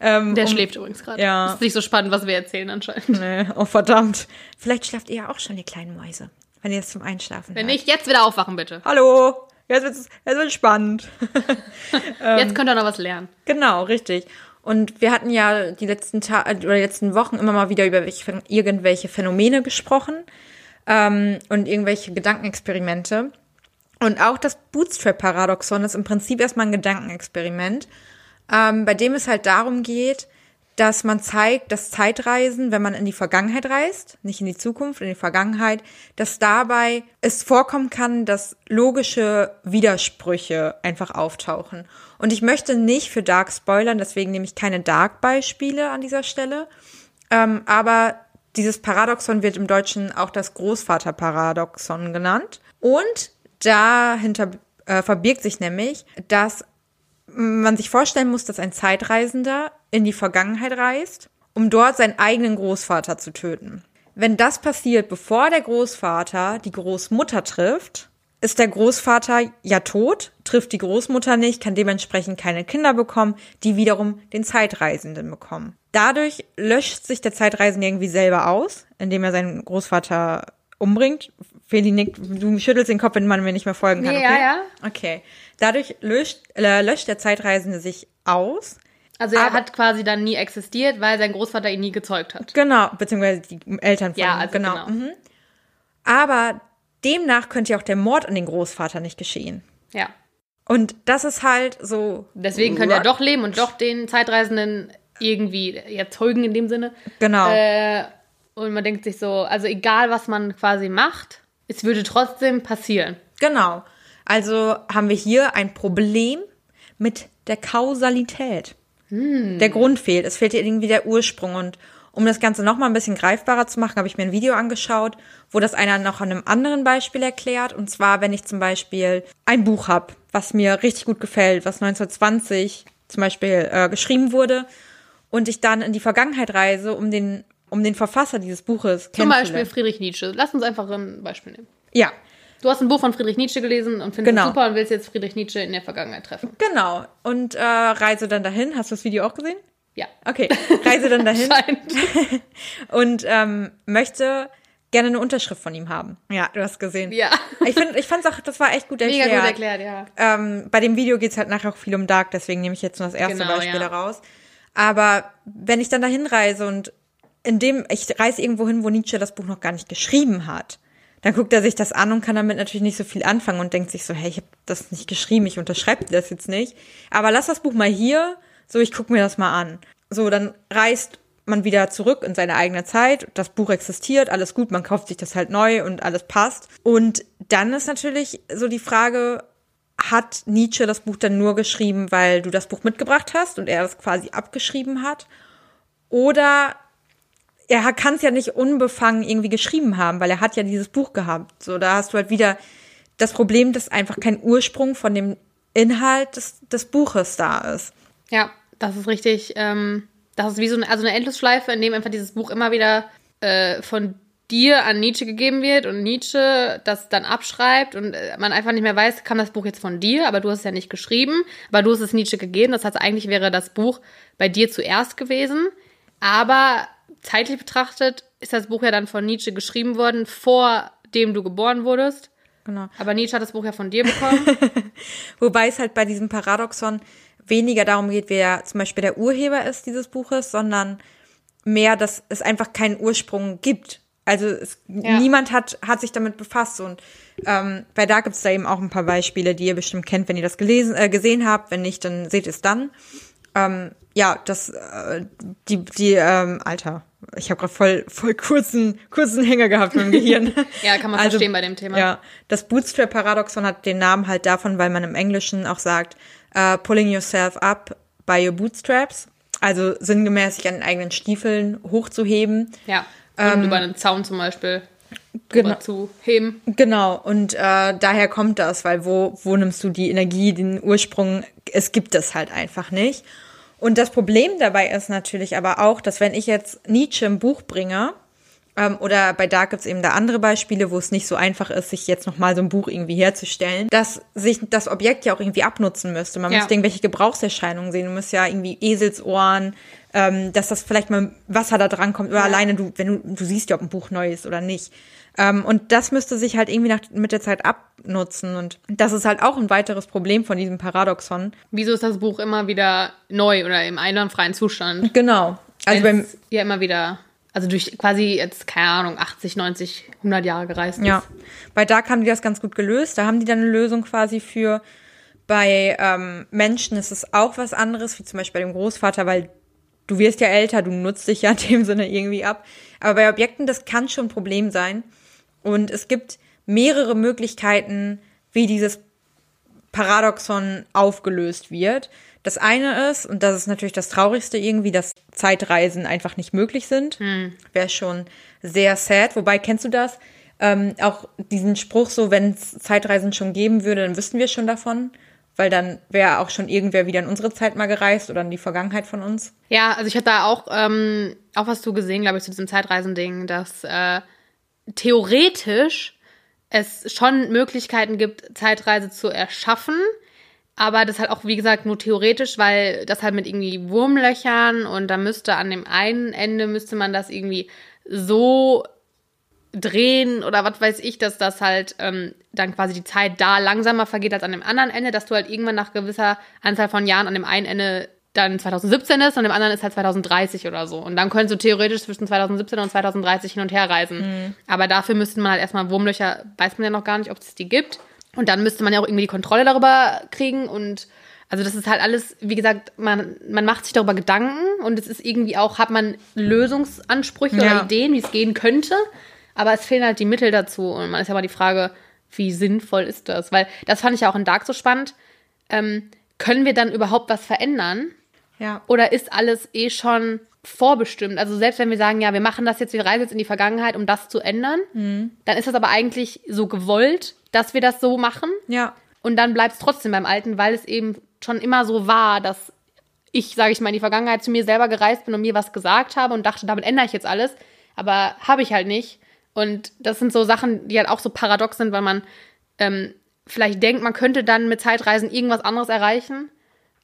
ähm, Der um- schläft übrigens gerade. ja. Ist nicht so spannend, was wir erzählen anscheinend. Nee, oh verdammt. Vielleicht schlaft ihr ja auch schon, ihr kleinen Mäuse. Wenn ihr es zum Einschlafen Wenn hört. nicht, jetzt wieder aufwachen, bitte. Hallo, jetzt wird's, jetzt wird's spannend. Jetzt könnt ihr noch was lernen. genau, richtig. Und wir hatten ja die letzten Tage oder die letzten Wochen immer mal wieder über welche, irgendwelche Phänomene gesprochen ähm, und irgendwelche Gedankenexperimente. Und auch das Bootstrap-Paradoxon ist im Prinzip erstmal ein Gedankenexperiment, ähm, bei dem es halt darum geht, dass man zeigt, dass Zeitreisen, wenn man in die Vergangenheit reist, nicht in die Zukunft, in die Vergangenheit, dass dabei es vorkommen kann, dass logische Widersprüche einfach auftauchen. Und ich möchte nicht für Dark spoilern, deswegen nehme ich keine Dark-Beispiele an dieser Stelle. Ähm, aber dieses Paradoxon wird im Deutschen auch das Großvaterparadoxon genannt. Und dahinter äh, verbirgt sich nämlich, dass man sich vorstellen muss, dass ein Zeitreisender in die Vergangenheit reist, um dort seinen eigenen Großvater zu töten. Wenn das passiert, bevor der Großvater die Großmutter trifft, ist der Großvater ja tot, trifft die Großmutter nicht, kann dementsprechend keine Kinder bekommen, die wiederum den Zeitreisenden bekommen. Dadurch löscht sich der Zeitreisende irgendwie selber aus, indem er seinen Großvater umbringt. Feli nickt, du schüttelst den Kopf, wenn man mir nicht mehr folgen kann. Nee, okay? ja, ja. Okay. Dadurch löscht, äh, löscht der Zeitreisende sich aus. Also er Aber- hat quasi dann nie existiert, weil sein Großvater ihn nie gezeugt hat. Genau, beziehungsweise die Eltern von Ja, ihm. also genau. genau. Mhm. Aber demnach könnte ja auch der Mord an den Großvater nicht geschehen. Ja. Und das ist halt so. Deswegen können er doch leben und doch den Zeitreisenden irgendwie erzeugen in dem Sinne. Genau. Äh, und man denkt sich so, also egal was man quasi macht, es würde trotzdem passieren. Genau. Also haben wir hier ein Problem mit der Kausalität. Der Grund fehlt. Es fehlt irgendwie der Ursprung. Und um das Ganze noch mal ein bisschen greifbarer zu machen, habe ich mir ein Video angeschaut, wo das einer noch an einem anderen Beispiel erklärt. Und zwar, wenn ich zum Beispiel ein Buch habe, was mir richtig gut gefällt, was 1920 zum Beispiel äh, geschrieben wurde, und ich dann in die Vergangenheit reise, um den, um den Verfasser dieses Buches Zum kennenzulernen. Beispiel Friedrich Nietzsche. Lass uns einfach ein Beispiel nehmen. Ja, Du hast ein Buch von Friedrich Nietzsche gelesen und findest Genau. es super und willst jetzt Friedrich Nietzsche in der Vergangenheit treffen. genau. Und äh, reise dann dahin. Hast du das Video auch gesehen? Ja. Okay, reise dann dahin. Und ähm, möchte gerne eine Unterschrift von ihm haben. Ja, du hast gesehen. Ja. Ich finde, ich fand's auch, das war echt gut Mega erklärt. gut erklärt, ja. Ähm, bei dem Video geht's halt nachher auch viel um Dark, deswegen nehme ich jetzt nur das erste Genau, Beispiel ja. daraus. Aber wenn ich dann dahin reise und in dem, ich reise irgendwo hin, wo Nietzsche das Buch noch gar nicht geschrieben hat, dann guckt er sich das an und kann damit natürlich nicht so viel anfangen und denkt sich so, hey, ich habe das nicht geschrieben, ich unterschreibe das jetzt nicht. Aber lass das Buch mal hier, so ich gucke mir das mal an. So, dann reist man wieder zurück in seine eigene Zeit, das Buch existiert, alles gut, man kauft sich das halt neu und alles passt. Und dann ist natürlich so die Frage, hat Nietzsche das Buch dann nur geschrieben, weil du das Buch mitgebracht hast und er das quasi abgeschrieben hat? Oder er kann es ja nicht unbefangen irgendwie geschrieben haben, weil er hat ja dieses Buch gehabt. So, da hast du halt wieder das Problem, dass einfach kein Ursprung von dem Inhalt des, des Buches da ist. Ja, das ist richtig. Ähm, das ist wie so eine, also eine Endlosschleife, in dem einfach dieses Buch immer wieder äh, von dir an Nietzsche gegeben wird und Nietzsche das dann abschreibt und äh, man einfach nicht mehr weiß, kam das Buch jetzt von dir, aber du hast es ja nicht geschrieben, aber du hast es Nietzsche gegeben. Das heißt, eigentlich wäre das Buch bei dir zuerst gewesen, aber zeitlich betrachtet ist das Buch ja dann von Nietzsche geschrieben worden, vor dem du geboren wurdest. Genau. Aber Nietzsche hat das Buch ja von dir bekommen. Wobei es halt bei diesem Paradoxon weniger darum geht, wer zum Beispiel der Urheber ist dieses Buches, sondern mehr, dass es einfach keinen Ursprung gibt. Also es, Ja. niemand hat, hat sich damit befasst und ähm, bei da gibt es da eben auch ein paar Beispiele, die ihr bestimmt kennt, wenn ihr das gelesen, äh, gesehen habt. Wenn nicht, dann seht es dann. Ähm, ja, das, äh, die, die, ähm, Alter, ich habe gerade voll, voll kurzen, kurzen Hänger gehabt im Gehirn. Ja, kann man verstehen bei dem Thema. Ja, das Bootstrap-Paradoxon hat den Namen halt davon, weil man im Englischen auch sagt, äh, pulling yourself up by your bootstraps. Also sinngemäß sich an den eigenen Stiefeln hochzuheben. Ja. Und über einen Zaun zum Beispiel Ähm, Genau. zu heben. Genau, und äh, daher kommt das, weil wo, wo nimmst du die Energie, den Ursprung? Es gibt es halt einfach nicht. Und das Problem dabei ist natürlich aber auch, dass wenn ich jetzt Nietzsche im Buch bringe, oder bei Dark gibt's eben da andere Beispiele, wo es nicht so einfach ist, sich jetzt nochmal so ein Buch irgendwie herzustellen, dass sich das Objekt ja auch irgendwie abnutzen müsste. Man Ja. müsste irgendwelche Gebrauchserscheinungen sehen. Du musst ja irgendwie Eselsohren, ähm, dass das vielleicht mal Wasser da dran kommt, oder alleine du, wenn du, du siehst ja, ob ein Buch neu ist oder nicht. Ähm, und das müsste sich halt irgendwie nach, mit der Zeit abnutzen. Und das ist halt auch ein weiteres Problem von diesem Paradoxon. Wieso ist das Buch immer wieder neu oder im einwandfreien Zustand? Genau. Also beim, ja immer wieder, also durch quasi jetzt, keine Ahnung, 80, 90, 100 Jahre gereist ist. Ja, bei Dark haben die das ganz gut gelöst. Da haben die dann eine Lösung quasi für. Bei ähm, Menschen ist es auch was anderes, wie zum Beispiel bei dem Großvater, weil du wirst ja älter, du nutzt dich ja in dem Sinne irgendwie ab. Aber bei Objekten, das kann schon ein Problem sein. Und es gibt mehrere Möglichkeiten, wie dieses Paradoxon aufgelöst wird. Das eine ist, und das ist natürlich das Traurigste irgendwie, dass Zeitreisen einfach nicht möglich sind. Wäre schon sehr sad. Wobei, kennst du das? Ähm, auch diesen Spruch so, wenn es Zeitreisen schon geben würde, dann wüssten wir schon davon. Weil dann wäre auch schon irgendwer wieder in unsere Zeit mal gereist oder in die Vergangenheit von uns. Ja, also ich hatte da auch, ähm, auch was du gesehen, glaube ich, zu diesem Zeitreisending, dass äh, theoretisch es schon Möglichkeiten gibt, Zeitreise zu erschaffen, aber das halt auch, wie gesagt, nur theoretisch, weil das halt mit irgendwie Wurmlöchern und da müsste an dem einen Ende müsste man das irgendwie so drehen oder was weiß ich, dass das halt ähm, dann quasi die Zeit da langsamer vergeht als an dem anderen Ende, dass du halt irgendwann nach gewisser Anzahl von Jahren an dem einen Ende dann 2017 ist und im anderen ist halt 2030 oder so. Und dann könntest du theoretisch zwischen 2017 und 2030 hin und her reisen. Mhm. Aber dafür müsste man halt erstmal Wurmlöcher, weiß man ja noch gar nicht, ob es die gibt. Und dann müsste man ja auch irgendwie die Kontrolle darüber kriegen und also das ist halt alles, wie gesagt, man, man macht sich darüber Gedanken und es ist irgendwie auch, hat man Lösungsansprüche Ja. oder Ideen, wie es gehen könnte, aber es fehlen halt die Mittel dazu und man ist ja mal die Frage, wie sinnvoll ist das? Weil das fand ich ja auch in Dark so spannend. Ähm, können wir dann überhaupt was verändern? Ja. Oder ist alles eh schon vorbestimmt? Also selbst wenn wir sagen, ja, wir machen das jetzt, wir reisen jetzt in die Vergangenheit, um das zu ändern, dann ist das aber eigentlich so gewollt, dass wir das so machen. Ja. Und dann bleibt es trotzdem beim Alten, weil es eben schon immer so war, dass ich, sage ich mal, in die Vergangenheit zu mir selber gereist bin und mir was gesagt habe und dachte, damit ändere ich jetzt alles. Aber habe ich halt nicht. Und das sind so Sachen, die halt auch so paradox sind, weil man ähm, vielleicht denkt, man könnte dann mit Zeitreisen irgendwas anderes erreichen,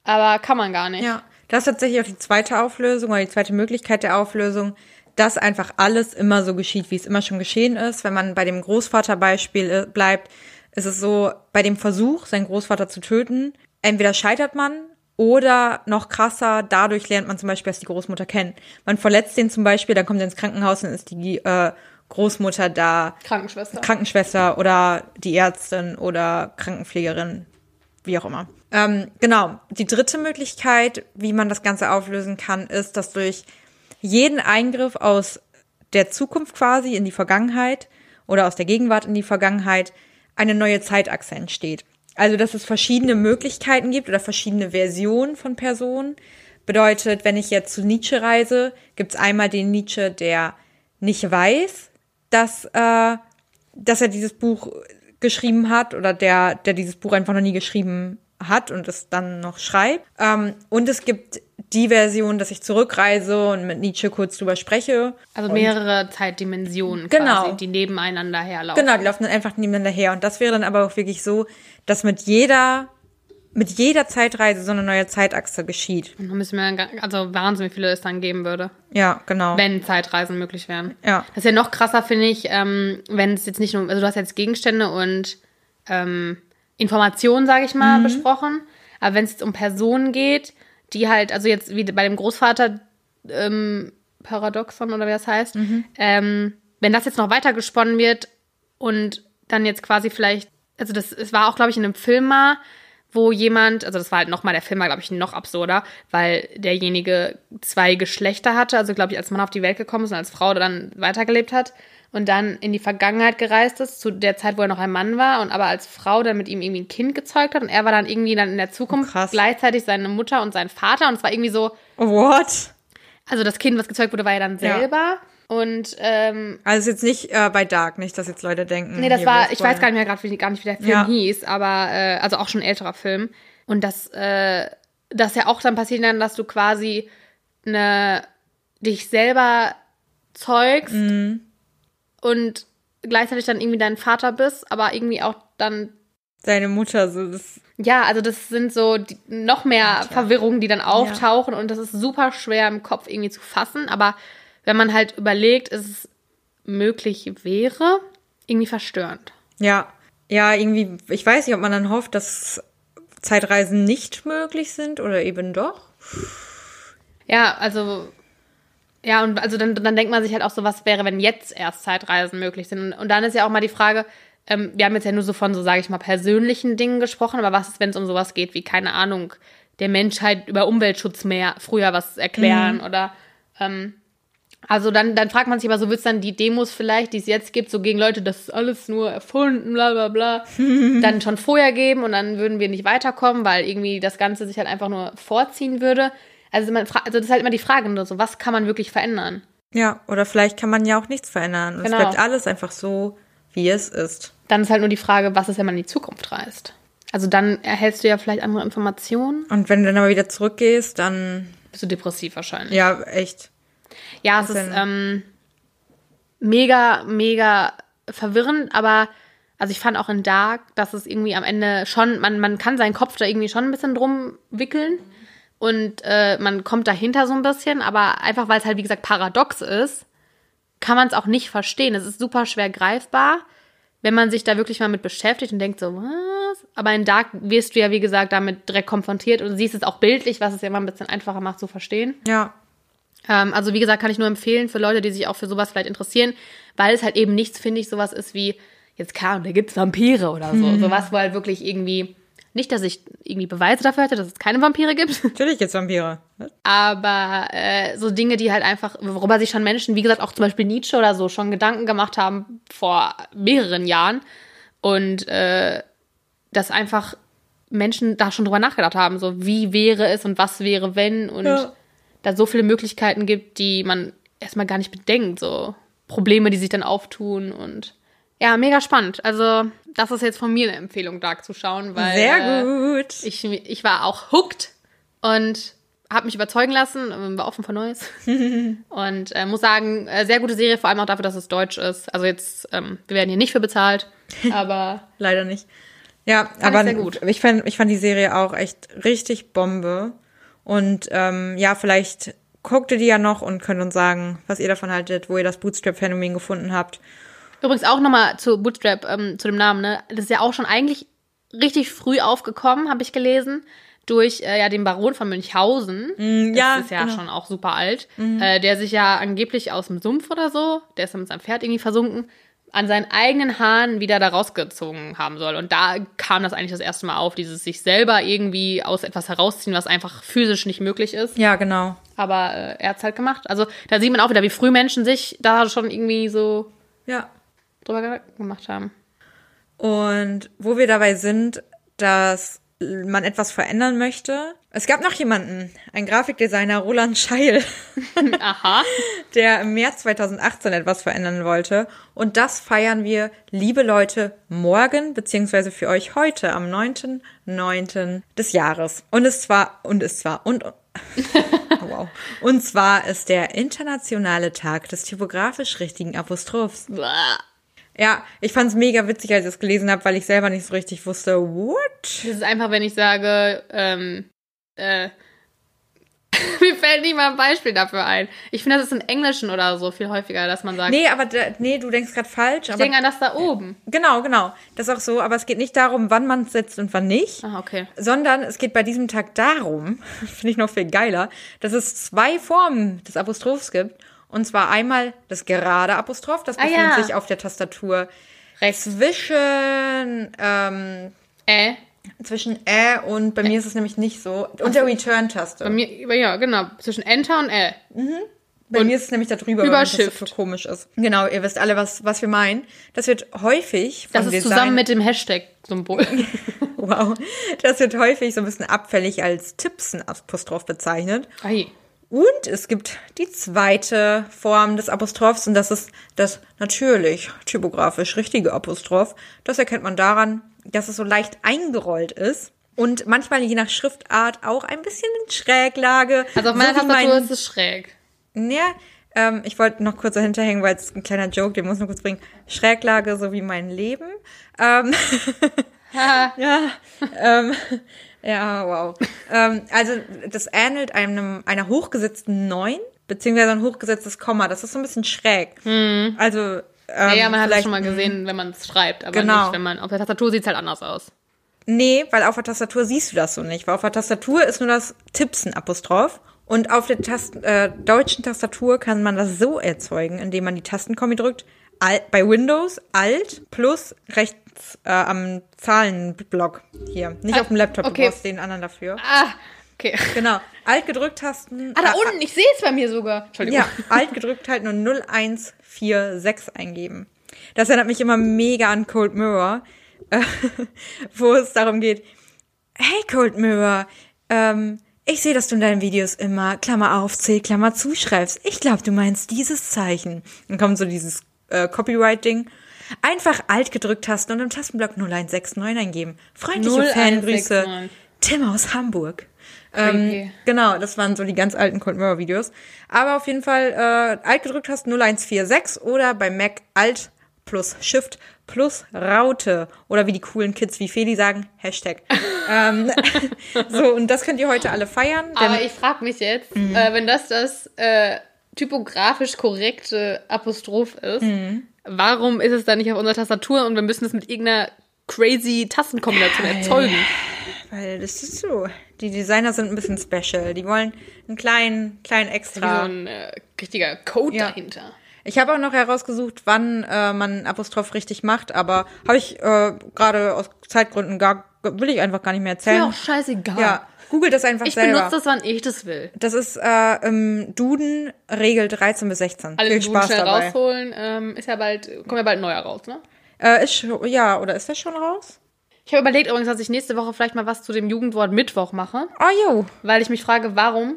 aber kann man gar nicht. Ja, das ist tatsächlich auch die zweite Auflösung oder die zweite Möglichkeit der Auflösung, dass einfach alles immer so geschieht, wie es immer schon geschehen ist. Wenn man bei dem Großvaterbeispiel äh, bleibt, ist es so, bei dem Versuch, seinen Großvater zu töten, entweder scheitert man oder noch krasser, dadurch lernt man zum Beispiel erst die Großmutter kennen. Man verletzt den zum Beispiel, dann kommt er ins Krankenhaus und ist die äh, Großmutter da Krankenschwester. Krankenschwester oder die Ärztin oder Krankenpflegerin, wie auch immer. Ähm, genau. Die dritte Möglichkeit, wie man das Ganze auflösen kann, ist, dass durch jeden Eingriff aus der Zukunft quasi in die Vergangenheit oder aus der Gegenwart in die Vergangenheit eine neue Zeitachse entsteht. Also, dass es verschiedene Möglichkeiten gibt oder verschiedene Versionen von Personen. Bedeutet, wenn ich jetzt zu Nietzsche reise, gibt es einmal den Nietzsche, der nicht weiß, dass, äh, dass er dieses Buch geschrieben hat oder der, der dieses Buch einfach noch nie geschrieben hat und es dann noch schreibt. Ähm, und es gibt die Version, dass ich zurückreise und mit Nietzsche kurz drüber spreche. Also mehrere Zeitdimensionen Genau. quasi, die nebeneinander herlaufen. Genau, die laufen dann einfach nebeneinander her. Und das wäre dann aber auch wirklich so, dass mit jeder, mit jeder Zeitreise so eine neue Zeitachse geschieht. Und dann müssen wir, also Wahnsinn, wie viele es dann geben würde, Ja, genau. wenn Zeitreisen möglich wären. Ja. Das ist ja noch krasser, finde ich, ähm, wenn es jetzt nicht nur, also du hast jetzt Gegenstände und ähm, Informationen, sage ich mal, besprochen. Aber wenn es jetzt um Personen geht, die halt, also jetzt wie bei dem Großvater ähm, Paradoxon oder wie das heißt, ähm, wenn das jetzt noch weiter gesponnen wird und dann jetzt quasi vielleicht, also das, es war auch, glaube ich, in einem Film mal, wo jemand, also das war halt nochmal, der Film war, glaube ich, noch absurder, weil derjenige zwei Geschlechter hatte, also glaube ich, als Mann auf die Welt gekommen ist und als Frau dann weitergelebt hat und dann in die Vergangenheit gereist ist, zu der Zeit, wo er noch ein Mann war und aber als Frau dann mit ihm irgendwie ein Kind gezeugt hat und er war dann irgendwie dann in der Zukunft Krass. gleichzeitig seine Mutter und sein Vater und es war irgendwie so, What? also das Kind, was gezeugt wurde, war ja dann Ja. selber und ähm, Also ist jetzt nicht äh, bei Dark, nicht, dass jetzt Leute denken. Nee, das war, ich weiß gar nicht mehr gerade, wie, gar nicht, wie der Film Ja. hieß, aber äh, also auch schon ein älterer Film. Und das, äh, das ja auch dann passiert dann, dass du quasi eine, dich selber zeugst Mhm. Und gleichzeitig dann irgendwie dein Vater bist, aber irgendwie auch dann, Seine Mutter, so das. ja, also das sind so die, noch mehr Verwirrungen, die dann auftauchen und das ist super schwer im Kopf irgendwie zu fassen, aber wenn man halt überlegt, ist es möglich wäre, irgendwie verstörend. Ja. Ja, irgendwie, ich weiß nicht, ob man dann hofft, dass Zeitreisen nicht möglich sind oder eben doch. Ja, also ja, und also dann, dann denkt man sich halt auch so, was wäre, wenn jetzt erst Zeitreisen möglich sind. Und, dann ist ja auch mal die Frage, ähm, wir haben jetzt ja nur so von so, sage ich mal, persönlichen Dingen gesprochen, aber was ist, wenn es um sowas geht wie, keine Ahnung, der Menschheit über Umweltschutz mehr früher was erklären oder ähm, also dann, dann fragt man sich aber so, wird es dann die Demos vielleicht, die es jetzt gibt, so gegen Leute, das ist alles nur erfunden, bla bla bla, dann schon vorher geben und dann würden wir nicht weiterkommen, weil irgendwie das Ganze sich halt einfach nur vorziehen würde. Also, man, also das ist halt immer die Frage, nur so, was kann man wirklich verändern? Ja, oder vielleicht kann man ja auch nichts verändern. Und Genau. Es bleibt alles einfach so, wie es ist. Dann ist halt nur die Frage, was ist, wenn man in die Zukunft reist? Also dann erhältst du ja vielleicht andere Informationen. Und wenn du dann aber wieder zurückgehst, dann, Bist du depressiv wahrscheinlich. ja, echt. Ja, es ist ähm, mega, mega verwirrend, aber also ich fand auch in Dark, dass es irgendwie am Ende schon, man, man kann seinen Kopf da irgendwie schon ein bisschen drum wickeln und äh, man kommt dahinter so ein bisschen, aber einfach weil es halt, wie gesagt, paradox ist, kann man es auch nicht verstehen. Es ist super schwer greifbar, wenn man sich da wirklich mal mit beschäftigt und denkt so, was? Aber in Dark wirst du ja, wie gesagt, damit direkt konfrontiert und siehst es auch bildlich, was es ja mal ein bisschen einfacher macht zu verstehen. Ja. Ähm, also wie gesagt, kann ich nur empfehlen für Leute, die sich auch für sowas vielleicht interessieren, weil es halt eben nichts, finde ich, sowas ist wie, jetzt klar, da gibt's Vampire oder so. Sowas, wo halt wirklich irgendwie, nicht, dass ich irgendwie Beweise dafür hätte, dass es keine Vampire gibt, Natürlich gibt's Vampire. aber äh, so Dinge, die halt einfach, worüber sich schon Menschen, wie gesagt, auch zum Beispiel Nietzsche oder so, schon Gedanken gemacht haben vor mehreren Jahren und äh, dass einfach Menschen da schon drüber nachgedacht haben, so wie wäre es und was wäre, wenn und Ja. da so viele Möglichkeiten gibt, die man erstmal gar nicht bedenkt, so Probleme, die sich dann auftun und ja, mega spannend. Also, das ist jetzt von mir eine Empfehlung, Dark zu schauen, weil äh, Sehr gut. ich, ich war auch hooked und habe mich überzeugen lassen, ähm, war offen für Neues. und äh, muss sagen, äh, sehr gute Serie, vor allem auch dafür, dass es deutsch ist. Also jetzt, ähm, wir werden hier nicht für bezahlt, aber Leider nicht. Ja, aber sehr gut. ich fand, ich fand die Serie auch echt richtig Bombe. Und ähm, ja, vielleicht guckt ihr die ja noch und könnt uns sagen, was ihr davon haltet, wo ihr das Bootstrap-Phänomen gefunden habt. Übrigens auch nochmal zu Bootstrap, ähm, zu dem Namen, ne? Das ist ja auch schon eigentlich richtig früh aufgekommen, habe ich gelesen. Durch äh, ja den Baron von Münchhausen. das ja, ist ja genau. schon auch super alt. Äh, der sich ja angeblich aus dem Sumpf oder so, der ist dann mit seinem Pferd irgendwie versunken, an seinen eigenen Haaren wieder da rausgezogen haben soll. Und da kam das eigentlich das erste Mal auf, dieses sich selber irgendwie aus etwas herausziehen, was einfach physisch nicht möglich ist. Ja, genau. Aber äh, er hat's halt gemacht. Also da sieht man auch wieder, wie früh Menschen sich da schon irgendwie so Ja. Drüber ge- gemacht haben. Und wo wir dabei sind, dass man etwas verändern möchte. Es gab noch jemanden, ein Grafikdesigner, Roland Scheil, Aha. der im März 2018 etwas verändern wollte. Und das feiern wir, liebe Leute, morgen, beziehungsweise für euch heute, am 9.9. des Jahres. Und es zwar, und es zwar, und, wow. Und zwar ist der internationale Tag des typografisch richtigen Apostrophs. Ja, ich fand's mega witzig, als ich es gelesen habe, weil ich selber nicht so richtig wusste, what? Das ist einfach, wenn ich sage, ähm, äh, mir fällt nicht mal ein Beispiel dafür ein. Ich finde, das ist im Englischen oder so viel häufiger, dass man sagt, Nee, aber da, nee, du denkst gerade falsch. ich denke an das da oben. genau, genau. Das ist auch so, aber es geht nicht darum, wann man es setzt und wann nicht. Ah, okay. Sondern es geht bei diesem Tag darum, finde ich noch viel geiler, dass es zwei Formen des Apostrophs gibt. Und zwar einmal das gerade Apostroph, das Ah, befindet ja. sich auf der Tastatur Rechts. zwischen, ähm, Äh, zwischen Ä und bei mir ist es nämlich nicht so, und der Return-Taste. bei mir, ja, genau, zwischen Enter und Äh. Bei Und mir ist es nämlich da drüber, über weil das Shift. so komisch ist. Genau, ihr wisst alle, was, was wir meinen. Das wird häufig von Das ist Design zusammen mit dem Hashtag-Symbol. Wow. Das wird häufig so ein bisschen abfällig als Tippsen-Apostroph bezeichnet. Ei. Und es gibt die zweite Form des Apostrophs und das ist das natürlich typografisch richtige Apostroph. Das erkennt man daran, dass es so leicht eingerollt ist und manchmal je nach Schriftart auch ein bisschen in Schräglage. Also auf meiner so wie mein- Tastatur ist es schräg. Ja, ähm, ich wollte noch kurz dahinter hängen, weil es ein kleiner Joke, den muss ich noch kurz bringen. Schräglage, so wie mein Leben. Ähm, ja, ähm, ja, wow. ähm, also das ähnelt einem einer hochgesetzten 9, beziehungsweise ein hochgesetztes Komma. Das ist so ein bisschen schräg. Also ähm, Ja, man hat es vielleicht- schon mal gesehen, wenn man es schreibt, aber Genau. nicht, wenn man auf der Tastatur sieht es halt anders aus. Nee, weil auf der Tastatur siehst du das so nicht. Weil auf der Tastatur ist nur das Tippsen-Apostroph. Und auf der Tast äh, deutschen Tastatur kann man das so erzeugen, indem man die Tastenkombi drückt. Alt, bei Windows Alt plus rechts äh, am Zahlenblock hier. Nicht Ah, auf dem Laptop, okay. du brauchst den anderen dafür. Ah, okay. Genau. Alt gedrückt Tasten. Ah, da äh, unten, ich sehe es bei mir sogar. Entschuldigung. ja, alt gedrückt halt nur 0146 eingeben. Das erinnert mich immer mega an Cold Mirror, äh, wo es darum geht, hey Cold Mirror, ähm, ich sehe, dass du in deinen Videos immer Klammer auf, C, Klammer zuschreibst. Ich glaube, du meinst dieses Zeichen. Dann kommt so dieses äh, Copyright-Ding. Einfach alt gedrückt tasten und im Tastenblock 0169 eingeben. Freundliche 0169. Fangrüße. Tim aus Hamburg. Ähm, Creepy. genau, das waren so die ganz alten Cold Mirror Videos. Aber auf jeden Fall äh, alt gedrückt hast 0146 oder bei Mac Alt plus Shift plus Raute oder wie die coolen Kids wie Feli sagen, Hashtag. ähm, so, und das könnt ihr heute alle feiern. Aber ich frage mich jetzt, äh, wenn das das äh, typografisch korrekte Apostroph ist, warum ist es dann nicht auf unserer Tastatur und wir müssen es mit irgendeiner crazy Tastenkombination erzeugen? Weil das ist so. Die Designer sind ein bisschen special. Die wollen einen kleinen, kleinen Wie so extra. ein äh, richtiger Code Ja. dahinter. Ich habe auch noch herausgesucht, wann äh, man Apostroph richtig macht, aber habe ich äh, gerade aus Zeitgründen gar will ich einfach gar nicht mehr Ist mir erzählen. auch scheißegal. Ja, googelt das einfach Ich selber. benutze das, wann ich das will. Das ist äh, im Duden Regel 13 bis 16. Alle Viel den Spaß schnell dabei. rausholen. Ähm, ist ja bald, kommt ja bald ein neuer raus, ne? Äh, ist schon, ja, oder ist das schon raus? Ich habe überlegt übrigens, dass ich nächste Woche vielleicht mal was zu dem Jugendwort Mittwoch mache, Ah, jo. weil ich mich frage, warum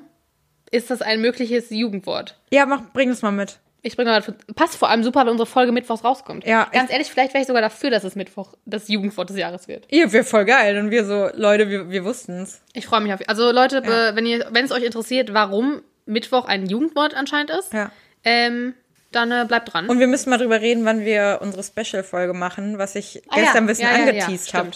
ist das ein mögliches Jugendwort? Ja, mach, bring es mal mit. Ich bringe mal, passt vor allem super, wenn unsere Folge Mittwochs rauskommt. Ja, Ganz ehrlich, vielleicht wäre ich sogar dafür, dass es Mittwoch das Jugendwort des Jahres wird. Ihr wäre voll geil. Und wir so, Leute, wir, wir wussten es. Ich freue mich auf. Also Leute, be- wenn ihr, wenn es euch interessiert, warum Mittwoch ein Jugendwort anscheinend ist, Ja. ähm, dann äh, bleibt dran. Und wir müssen mal drüber reden, wann wir unsere Special-Folge machen, was ich Ah ja, gestern ein bisschen ja, ja, ja, angeteased habe.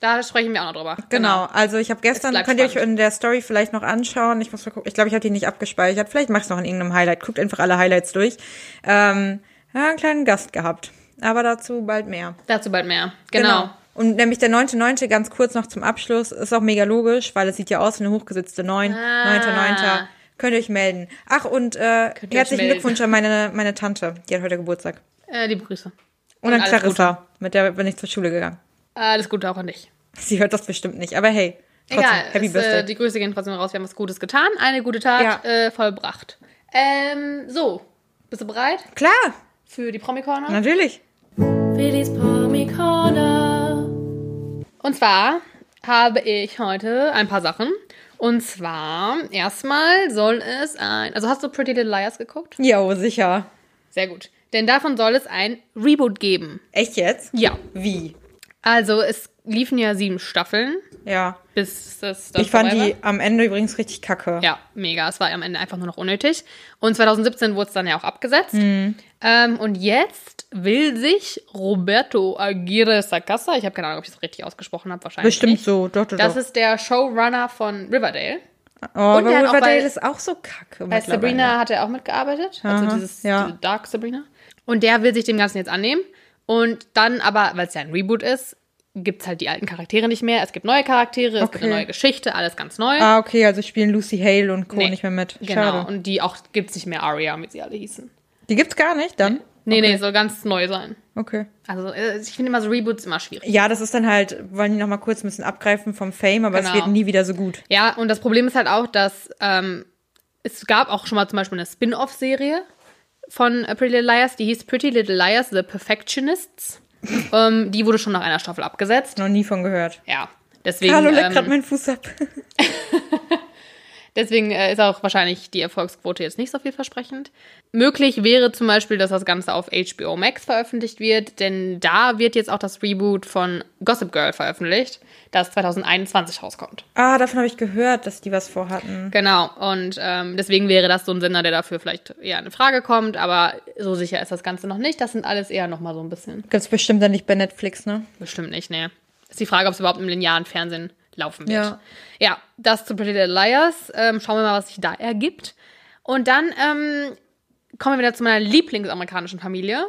Da sprechen wir auch noch drüber. Genau, also ich habe gestern, könnt ihr euch in der Story vielleicht noch anschauen. Ich muss mal gucken, ich glaube, ich habe die nicht abgespeichert. Vielleicht mach ich noch in irgendeinem Highlight. Guckt einfach alle Highlights durch. Ähm, ja, einen kleinen Gast gehabt. Aber dazu bald mehr. Dazu bald mehr. Genau. Und nämlich der 9.9. ganz kurz noch zum Abschluss, ist auch mega logisch, weil es sieht ja aus wie eine hochgesetzte 9. Ah. 9.9. Könnt ihr euch melden. Ach, und äh, herzlichen. Glückwunsch an meine, meine Tante. Die hat heute Geburtstag. Äh, liebe Grüße. Und, an alles Clarissa. Mit der bin ich zur Schule gegangen. Alles Gute auch an dich. Sie hört das bestimmt nicht, aber hey. Trotzdem, Egal, Happy es, Birthday. äh, die Grüße gehen trotzdem raus. Wir haben was Gutes getan. Eine gute Tat Ja. äh, vollbracht. Ähm, so. Bist du bereit Klar, für die Promi-Corner? natürlich. Willis Promi-Corner. Und zwar habe ich heute ein paar Sachen. Und zwar, erstmal soll es ein. Also hast du Pretty Little Liars geguckt? Jo, sicher. Sehr gut. Denn davon soll es ein Reboot geben. Echt jetzt? Ja. Wie? Also, es liefen ja sieben Staffeln, Ja. bis das dann Ich fand die am Ende übrigens richtig kacke. Ja, mega. Es war am Ende einfach nur noch unnötig. Und 2017 wurde es dann ja auch abgesetzt. Mhm. Ähm, und jetzt will sich Roberto Aguirre Sacasa, ich habe keine Ahnung, ob ich das richtig ausgesprochen habe, wahrscheinlich. Bestimmt nicht. so, doch, doch, Das doch. ist der Showrunner von Riverdale. oh, aber der hat auch Riverdale bei- ist auch so kacke Bei. Sabrina hat er auch mitgearbeitet. Also Aha, dieses ja. diese Dark Sabrina. Und der will sich dem Ganzen jetzt annehmen. Und dann aber, weil es ja ein Reboot ist, gibt es halt die alten Charaktere nicht mehr. Es gibt neue Charaktere, es gibt Okay. eine neue Geschichte, alles ganz neu. Ah, okay, also spielen Lucy Hale und Co. Nee, nicht mehr mit. Genau. Schade. Und die auch gibt es nicht mehr Aria, wie sie alle hießen. Die gibt's gar nicht, dann? Nee, nee, soll ganz neu sein. Okay. Also äh, ich finde immer so Reboots immer schwierig. Ja, das ist dann halt, wollen die noch mal kurz ein bisschen abgreifen vom Fame, aber es Genau. wird nie wieder so gut. Ja, und das Problem ist halt auch, dass ähm, es gab auch schon mal zum Beispiel eine Spin-off-Serie von Pretty Little Liars, die hieß Pretty Little Liars, The Perfectionists. ähm, die wurde schon nach einer Staffel abgesetzt. Noch nie von gehört. Ja, deswegen, Hallo, leck grad ähm, meinen Fuß ab. deswegen äh, ist auch wahrscheinlich die Erfolgsquote jetzt nicht so vielversprechend. Möglich wäre zum Beispiel, dass das Ganze auf HBO Max veröffentlicht wird, denn da wird jetzt auch das Reboot von Gossip Girl veröffentlicht, das 2021 rauskommt. ah, davon habe ich gehört, dass die was vorhatten. Genau, und ähm, deswegen wäre das so ein Sender, der dafür vielleicht eher in Frage kommt, aber so sicher ist das Ganze noch nicht. Das sind alles eher noch mal so ein bisschen. Gibt's bestimmt dann nicht bei Netflix, ne? Bestimmt nicht, ne. Ist die Frage, ob es überhaupt im linearen Fernsehen laufen wird. Ja. Ja, das zu Pretty Little Liars. Ähm, schauen wir mal, was sich da ergibt. Und dann ähm, kommen wir wieder zu meiner Lieblingsamerikanischen Familie.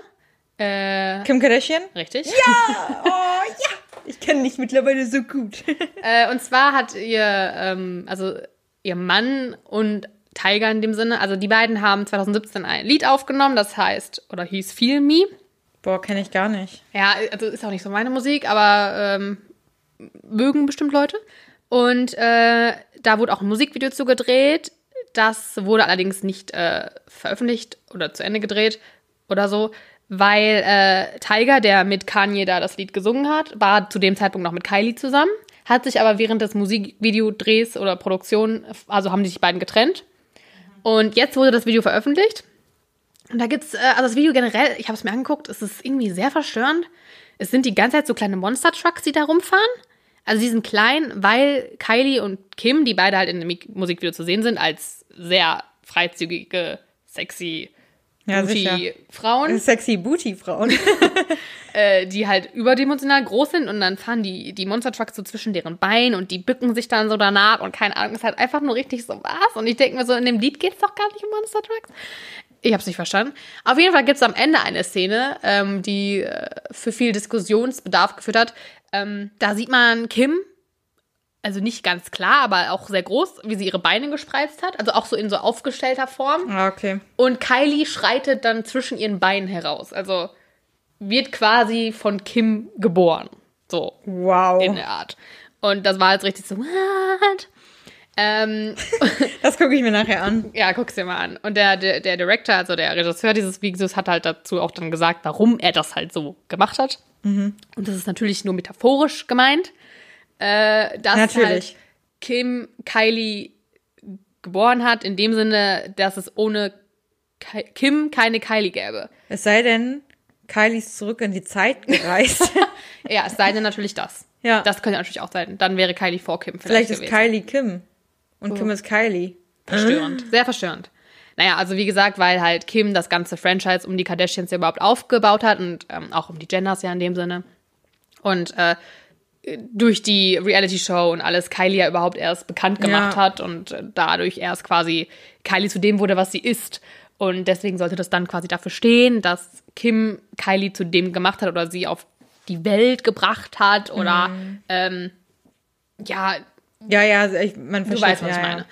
Äh, Kim Kardashian? richtig. Oh, ja! Ich kenne dich mittlerweile so gut. Äh, und zwar hat ihr, ähm, also ihr Mann und Tiger in dem Sinne, also die beiden haben 2017 ein Lied aufgenommen, das heißt, oder hieß Feel Me. Boah, kenne ich gar nicht. Ja, also ist auch nicht so meine Musik, aber ähm, mögen bestimmt Leute. Und äh, da wurde auch ein Musikvideo zu gedreht. Das wurde allerdings nicht äh, veröffentlicht oder zu Ende gedreht oder so, weil äh, Tiger, der mit Kanye da das Lied gesungen hat, war zu dem Zeitpunkt noch mit Kylie zusammen, hat sich aber während des Musikvideodrehs oder Produktion, also haben die sich beiden getrennt. Und jetzt wurde das Video veröffentlicht. Und da gibt's, äh, also das Video generell, ich habe es mir angeguckt, es ist irgendwie sehr verstörend. Es sind die ganze Zeit so kleine Monster-Trucks, die da rumfahren. Also die sind klein, weil Kylie und Kim, die beide halt in dem Musikvideo zu sehen sind, als sehr freizügige, sexy Ja, booty. Frauen, Sexy Booty-Frauen. äh, die halt überdimensional groß sind und dann fahren die, die Monster-Trucks so zwischen deren Beinen und die bücken sich dann so danach und keine Ahnung, ist halt einfach nur richtig so was. Und ich denke mir so, in dem Lied geht's doch gar nicht um Monster-Trucks. Ich habe es nicht verstanden. Auf jeden Fall gibt es am Ende eine Szene, ähm, die äh, für viel Diskussionsbedarf geführt hat. Ähm, da sieht man Kim, also nicht ganz klar, aber auch sehr groß, wie sie ihre Beine gespreizt hat. Also auch so in so aufgestellter Form. Ah, okay. Und Kylie schreitet dann zwischen ihren Beinen heraus. Also wird quasi von Kim geboren. So Wow. in der Art. Und das war jetzt richtig so, what? Ähm, Das gucke ich mir nachher an. ja, guck's dir mal an. Und der, der, der Director, also der Regisseur dieses Videos, hat halt dazu auch dann gesagt, warum er das halt so gemacht hat. Und das ist natürlich nur metaphorisch gemeint. Äh, dass Natürlich. halt Kim Kylie geboren hat, in dem Sinne, dass es ohne Ki Kim keine Kylie gäbe. Es sei denn, Kylie ist zurück in die Zeit gereist. Ja, es sei denn natürlich das. Ja. Das könnte natürlich auch sein. Dann wäre Kylie vor Kim Vielleicht vielleicht, ist gewesen. Kylie Kim. Und Kim ist Kylie. Verstörend. Sehr verstörend. Naja, also wie gesagt, weil halt Kim das ganze Franchise um die Kardashians ja überhaupt aufgebaut hat und ähm, auch um die Jenners ja in dem Sinne. Und äh, durch die Reality-Show und alles Kylie ja überhaupt erst bekannt gemacht Ja. hat und äh, dadurch erst quasi Kylie zu dem wurde, was sie ist. Und deswegen sollte das dann quasi dafür stehen, dass Kim Kylie zu dem gemacht hat oder sie auf die Welt gebracht hat oder ähm, ja, Ja, ja, ich, man Du versteht weißt, was ja, ich ja.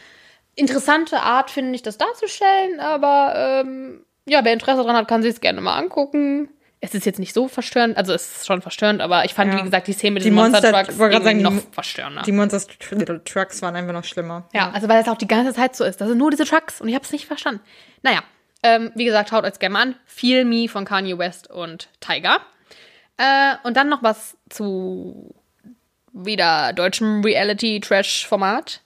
Interessante Art, finde ich, das darzustellen, aber ähm, ja, wer Interesse daran hat, kann sich es gerne mal angucken. Es ist jetzt nicht so verstörend, also es ist schon verstörend, aber ich fand, Ja. wie gesagt, die Szene mit Die den Monster, Monster- Trucks sagen, noch verstörender. Die Monsters Tr- Trucks waren einfach noch schlimmer. ja, also weil es auch die ganze Zeit so ist. Das sind nur diese Trucks und ich habe es nicht verstanden. Naja, ähm, wie gesagt, schaut euch gerne an. Feel Me von Kanye West und Tiger. Äh, und dann noch was zu wieder deutschem Reality-Trash-Format.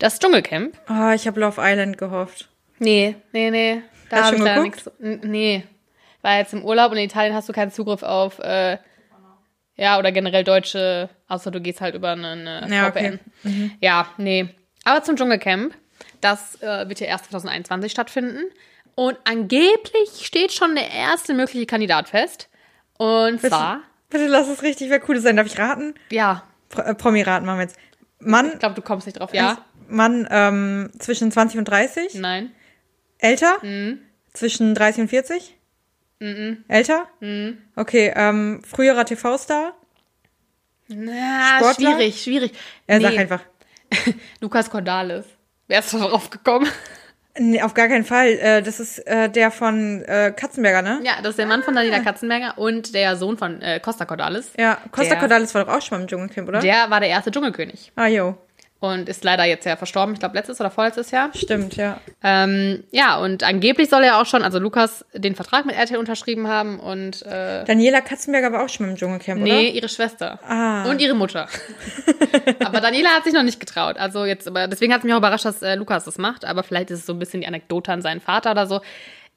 Das Dschungelcamp. Oh, ich habe Love Island gehofft. Nee, nee, nee. Da habe ich leider nichts. Nee. Weil jetzt im Urlaub und in Italien hast du keinen Zugriff auf, äh, ja, oder generell deutsche, außer du gehst halt über eine, eine Ja, VPN. okay. Ja, nee. Aber zum Dschungelcamp, das äh, wird ja erst 2021 stattfinden. Und angeblich steht schon der erste mögliche Kandidat fest. Und zwar, Bitte lass es richtig wer Cooles sein. Darf ich raten? ja, Pro äh, Promi-Raten machen wir jetzt. Mann, ich glaube, du kommst nicht drauf. Ja? Mann ähm, zwischen 20 und 30? Nein. Älter? Mhm. Zwischen 30 und 40? Älter? Mhm. Okay, ähm, früherer TV-Star? Na, Sportler? schwierig, schwierig. Er Nee. sagt einfach. Lukas Cordalis. Wer ist da drauf gekommen? Nee, auf gar keinen Fall. Äh, das ist äh, der von äh, Katzenberger, ne? Ja, das ist der Mann von Daniela Katzenberger und der Sohn von Costa Cordalis. Ja, Costa Der- Cordalis war doch auch schon mal im Dschungelcamp, oder? Der war der erste Dschungelkönig ah, jo. Und ist leider jetzt ja verstorben. Ich glaube, letztes oder vorletztes Jahr. Stimmt, ja. Ähm, ja, und angeblich soll er auch schon, also Lukas, den Vertrag mit RTL unterschrieben haben und äh, Daniela Katzenberger war auch schon im Dschungelcamp, nee, oder? ihre Schwester Ah. und ihre Mutter. aber Daniela hat sich noch nicht getraut. Also jetzt, aber deswegen hat es mich auch überrascht, dass äh, Lukas das macht. Aber vielleicht ist es so ein bisschen die Anekdote an seinen Vater oder so.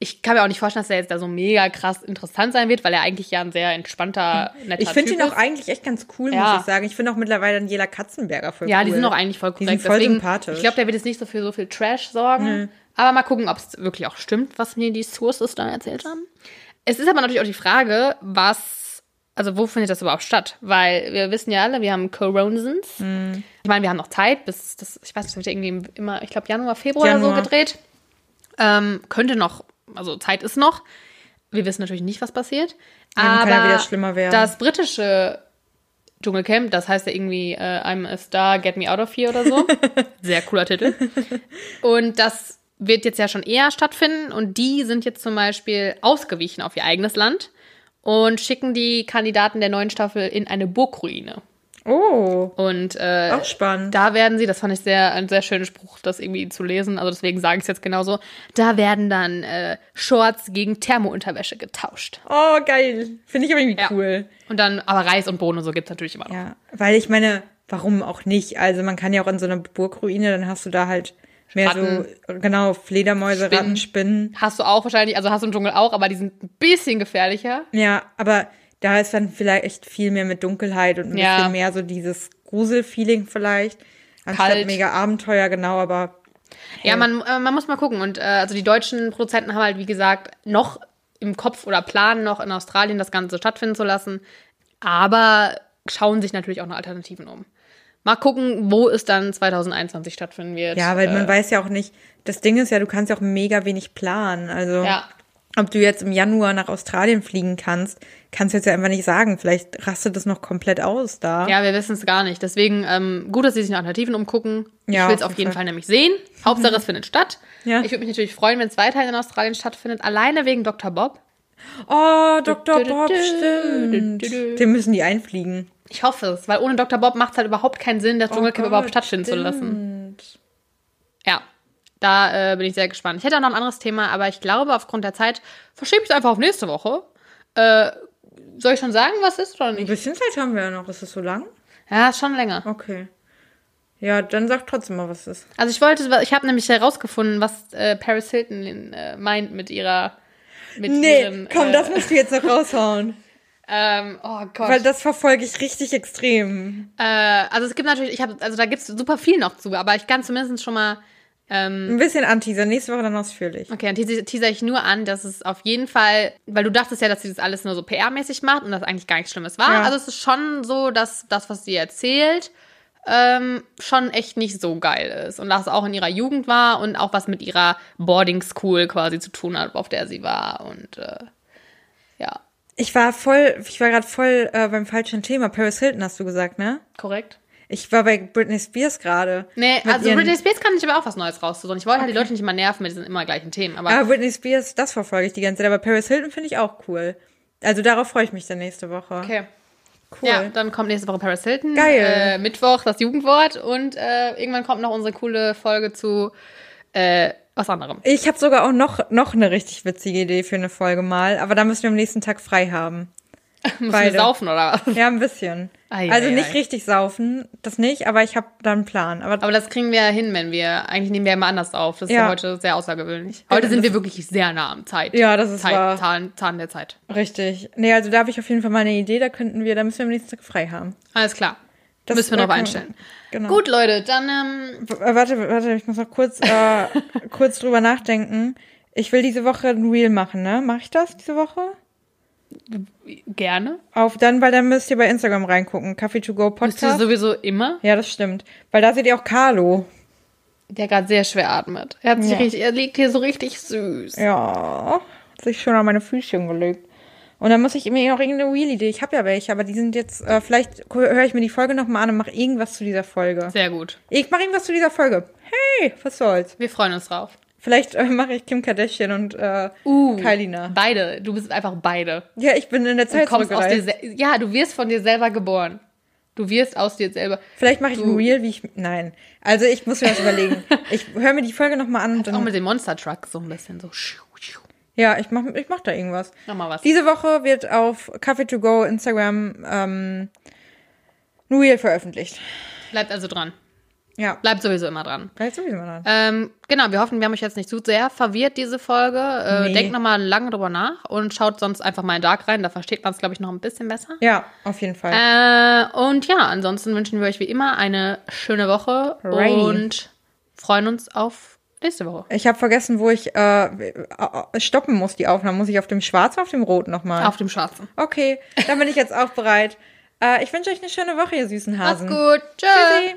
Ich kann mir auch nicht vorstellen, dass er jetzt da so mega krass interessant sein wird, weil er eigentlich ja ein sehr entspannter, netter Ich finde ihn auch ist. eigentlich echt ganz cool, Ja. muss ich sagen. Ich finde auch mittlerweile Daniela Katzenberger voll Ja, cool. die sind auch eigentlich voll Die korrekt. sind voll Deswegen, sympathisch. Ich glaube, der wird jetzt nicht so für so viel Trash sorgen. Aber mal gucken, ob es wirklich auch stimmt, was mir die Sources da erzählt haben. Es ist aber natürlich auch die Frage, was, also wo findet das überhaupt statt? Weil wir wissen ja alle, wir haben Coronasons. Mhm. Ich meine, wir haben noch Zeit, bis das, ich weiß nicht, das wird ja irgendwie im- immer, ich glaube Januar, Februar oder Januar. so gedreht. Ähm, könnte noch, also Zeit ist noch. Wir wissen natürlich nicht, was passiert. Aber kann ja wieder schlimmer werden. das britische Dschungelcamp, das heißt ja irgendwie äh, I'm a Star, Get Me Out of Here oder so. Sehr cooler Titel. Und das wird jetzt ja schon eher stattfinden und die sind jetzt zum Beispiel ausgewichen auf ihr eigenes Land und schicken die Kandidaten der neuen Staffel in eine Burgruine. Oh, Und äh, auch spannend. da werden sie, das fand ich sehr, ein sehr schöner Spruch, das irgendwie zu lesen, also deswegen sage ich es jetzt genauso, da werden dann äh, Shorts gegen Thermounterwäsche getauscht. Oh, geil. Finde ich aber irgendwie Ja. cool. Und dann, aber Reis und Bohnen und so gibt es natürlich immer noch. Ja, weil ich meine, warum auch nicht? Also man kann ja auch in so einer Burgruine, dann hast du da halt mehr Ratten. so, genau, Fledermäuse, Spinnen. Ratten, Spinnen. Hast du auch wahrscheinlich, also hast du im Dschungel auch, aber die sind ein bisschen gefährlicher. Ja, aber da ist dann vielleicht viel mehr mit Dunkelheit und ein Ja. bisschen mehr so dieses Gruselfeeling vielleicht. Anstatt Kalt. mega Abenteuer, genau, aber Ja, man, äh, man muss mal gucken. Und äh, also die deutschen Produzenten haben halt, wie gesagt, noch im Kopf oder planen noch in Australien das Ganze stattfinden zu lassen, aber schauen sich natürlich auch nach Alternativen um. Mal gucken, wo es dann 2021 stattfinden wird. Ja, weil man Äh, weiß ja auch nicht, das Ding ist ja, du kannst ja auch mega wenig planen. Also, Ja. Ob du jetzt im Januar nach Australien fliegen kannst, kannst du jetzt ja einfach nicht sagen. Vielleicht rastet das noch komplett aus da. Ja, wir wissen es gar nicht. Deswegen ähm, gut, dass sie sich nach Alternativen umgucken. Ja, ich will es auf jeden Fall. Fall nämlich sehen. Hauptsache, es findet statt. Ja. Ich würde mich natürlich freuen, wenn es weiterhin in Australien stattfindet. Alleine wegen Dr. Bob. Oh, Dr. Bob, stimmt. Den müssen die einfliegen. Ich hoffe es, weil ohne Dr. Bob macht es halt überhaupt keinen Sinn, das Dschungelcamp Oh überhaupt stattfinden zu lassen. stimmt. Ja, da äh, bin ich sehr gespannt. Ich hätte auch noch ein anderes Thema, aber ich glaube, aufgrund der Zeit verschiebe ich es einfach auf nächste Woche. Äh, soll ich schon sagen, was ist oder Ein nicht? bisschen Zeit haben wir ja noch. Ist es so lang? Ja, ist schon länger. Okay. Ja, dann sag trotzdem mal, was ist. Also ich wollte, ich habe nämlich herausgefunden, was äh, Paris Hilton äh, meint mit ihrer. Mit ihren, komm, äh, das musst du jetzt noch raushauen. Ähm, oh Gott. Weil das verfolge ich richtig extrem. äh, also es gibt natürlich, ich habe, also da gibt es super viel noch zu, aber ich kann zumindest schon mal. Ähm, Ein bisschen anteaser, nächste Woche dann ausführlich. Okay, dann teaser, teaser ich nur an, dass es auf jeden Fall, weil du dachtest ja, dass sie das alles nur so PR-mäßig macht und das eigentlich gar nichts Schlimmes war. Ja. Also es ist schon so, dass das, was sie erzählt, ähm, schon echt nicht so geil ist. Und dass es auch in ihrer Jugend war und auch was mit ihrer Boarding School quasi zu tun hat, auf der sie war. Und äh, ja, Ich war voll, ich war gerade voll äh, beim falschen Thema. Paris Hilton hast du gesagt, ne? korrekt. Ich war bei Britney Spears gerade. Nee, also Britney Spears kann ich aber auch was Neues rauszusuchen. Ich wollte halt die Leute nicht immer nerven mit diesen immer gleichen Themen. Aber Aber Britney Spears, das verfolge ich die ganze Zeit. Aber Paris Hilton finde ich auch cool. Also darauf freue ich mich dann nächste Woche. okay. Cool. Ja, dann kommt nächste Woche Paris Hilton. Geil. Äh, Mittwoch das Jugendwort und äh, irgendwann kommt noch unsere coole Folge zu äh, was anderem. Ich habe sogar auch noch, noch eine richtig witzige Idee für eine Folge mal. Aber da müssen wir am nächsten Tag frei haben. Müssen Beide. wir saufen oder was? Ja, ein bisschen. Ei, also ei, nicht ei. richtig saufen, das nicht, aber ich habe da einen Plan. Aber, Aber das kriegen wir ja hin, wenn wir, eigentlich nehmen wir immer anders auf. Das ist ja, Ja. heute sehr außergewöhnlich. Heute Ja, sind wir wirklich sehr nah am Zeit. Ja, das ist Zeit, wahr. Zahn, Zahn der Zeit. richtig. Nee, also da habe ich auf jeden Fall mal eine Idee, da könnten wir, da müssen wir am nächsten Tag frei haben. Alles klar. Das Müssen wir können- einstellen. Genau. Gut, Leute, dann ähm, äh, Warte, warte, ich muss noch kurz, äh, kurz drüber nachdenken. Ich will diese Woche ein Reel machen, ne? Mache ich das diese Woche? Gerne. Auf dann, weil dann müsst ihr bei Instagram reingucken. Coffee to go Bist du Podcast. sowieso immer, Ja, das stimmt. Weil da seht ihr auch Carlo. der gerade sehr schwer atmet. Er, hat sich Ja. richtig, er liegt hier so richtig süß. Ja, hat sich schon an meine Füßchen gelegt. Und dann muss ich mir noch irgendeine Wheel-Idee. Ich habe ja welche, aber die sind jetzt, äh, vielleicht höre ich mir die Folge nochmal an und mache irgendwas zu dieser Folge. Sehr gut. Ich mache irgendwas zu dieser Folge. Hey, was soll's? Wir freuen uns drauf. Vielleicht äh, mache ich Kim Kardashian und äh, Uh, nach. Beide. Du bist einfach beide. Ja, ich bin in der Du Zeit kommst aus dir Ja, du wirst von dir selber geboren. Du wirst aus dir selber. Vielleicht mache ich Du- ein Reel, wie ich. Nein. Also ich muss mir was überlegen. Ich höre mir die Folge nochmal an und Auch dann. mit dem Monster Truck so ein bisschen so. Ja, ich mach, ich mach da irgendwas. Mach mal was. Diese Woche wird auf Coffee to go Instagram ähm, Reel veröffentlicht. Bleibt also dran. Ja. Bleibt sowieso immer dran. Bleibt sowieso mal dran. Ähm, genau, wir hoffen, wir haben euch jetzt nicht zu sehr verwirrt, diese Folge. Äh, Nee. Denkt nochmal lange drüber nach und schaut sonst einfach mal in Dark rein. Da versteht man es, glaube ich, noch ein bisschen besser. Ja, auf jeden Fall. Äh, und ja, ansonsten wünschen wir euch wie immer eine schöne Woche Righty. und freuen uns auf nächste Woche. Ich habe vergessen, wo ich äh, äh, stoppen muss, die Aufnahme. Muss ich auf dem Schwarz oder auf dem Rot nochmal? Auf dem Schwarzen. Okay, dann bin ich jetzt auch bereit. Äh, ich wünsche euch eine schöne Woche, ihr süßen Macht's Hasen. gut. Tschüss. Tschüssi.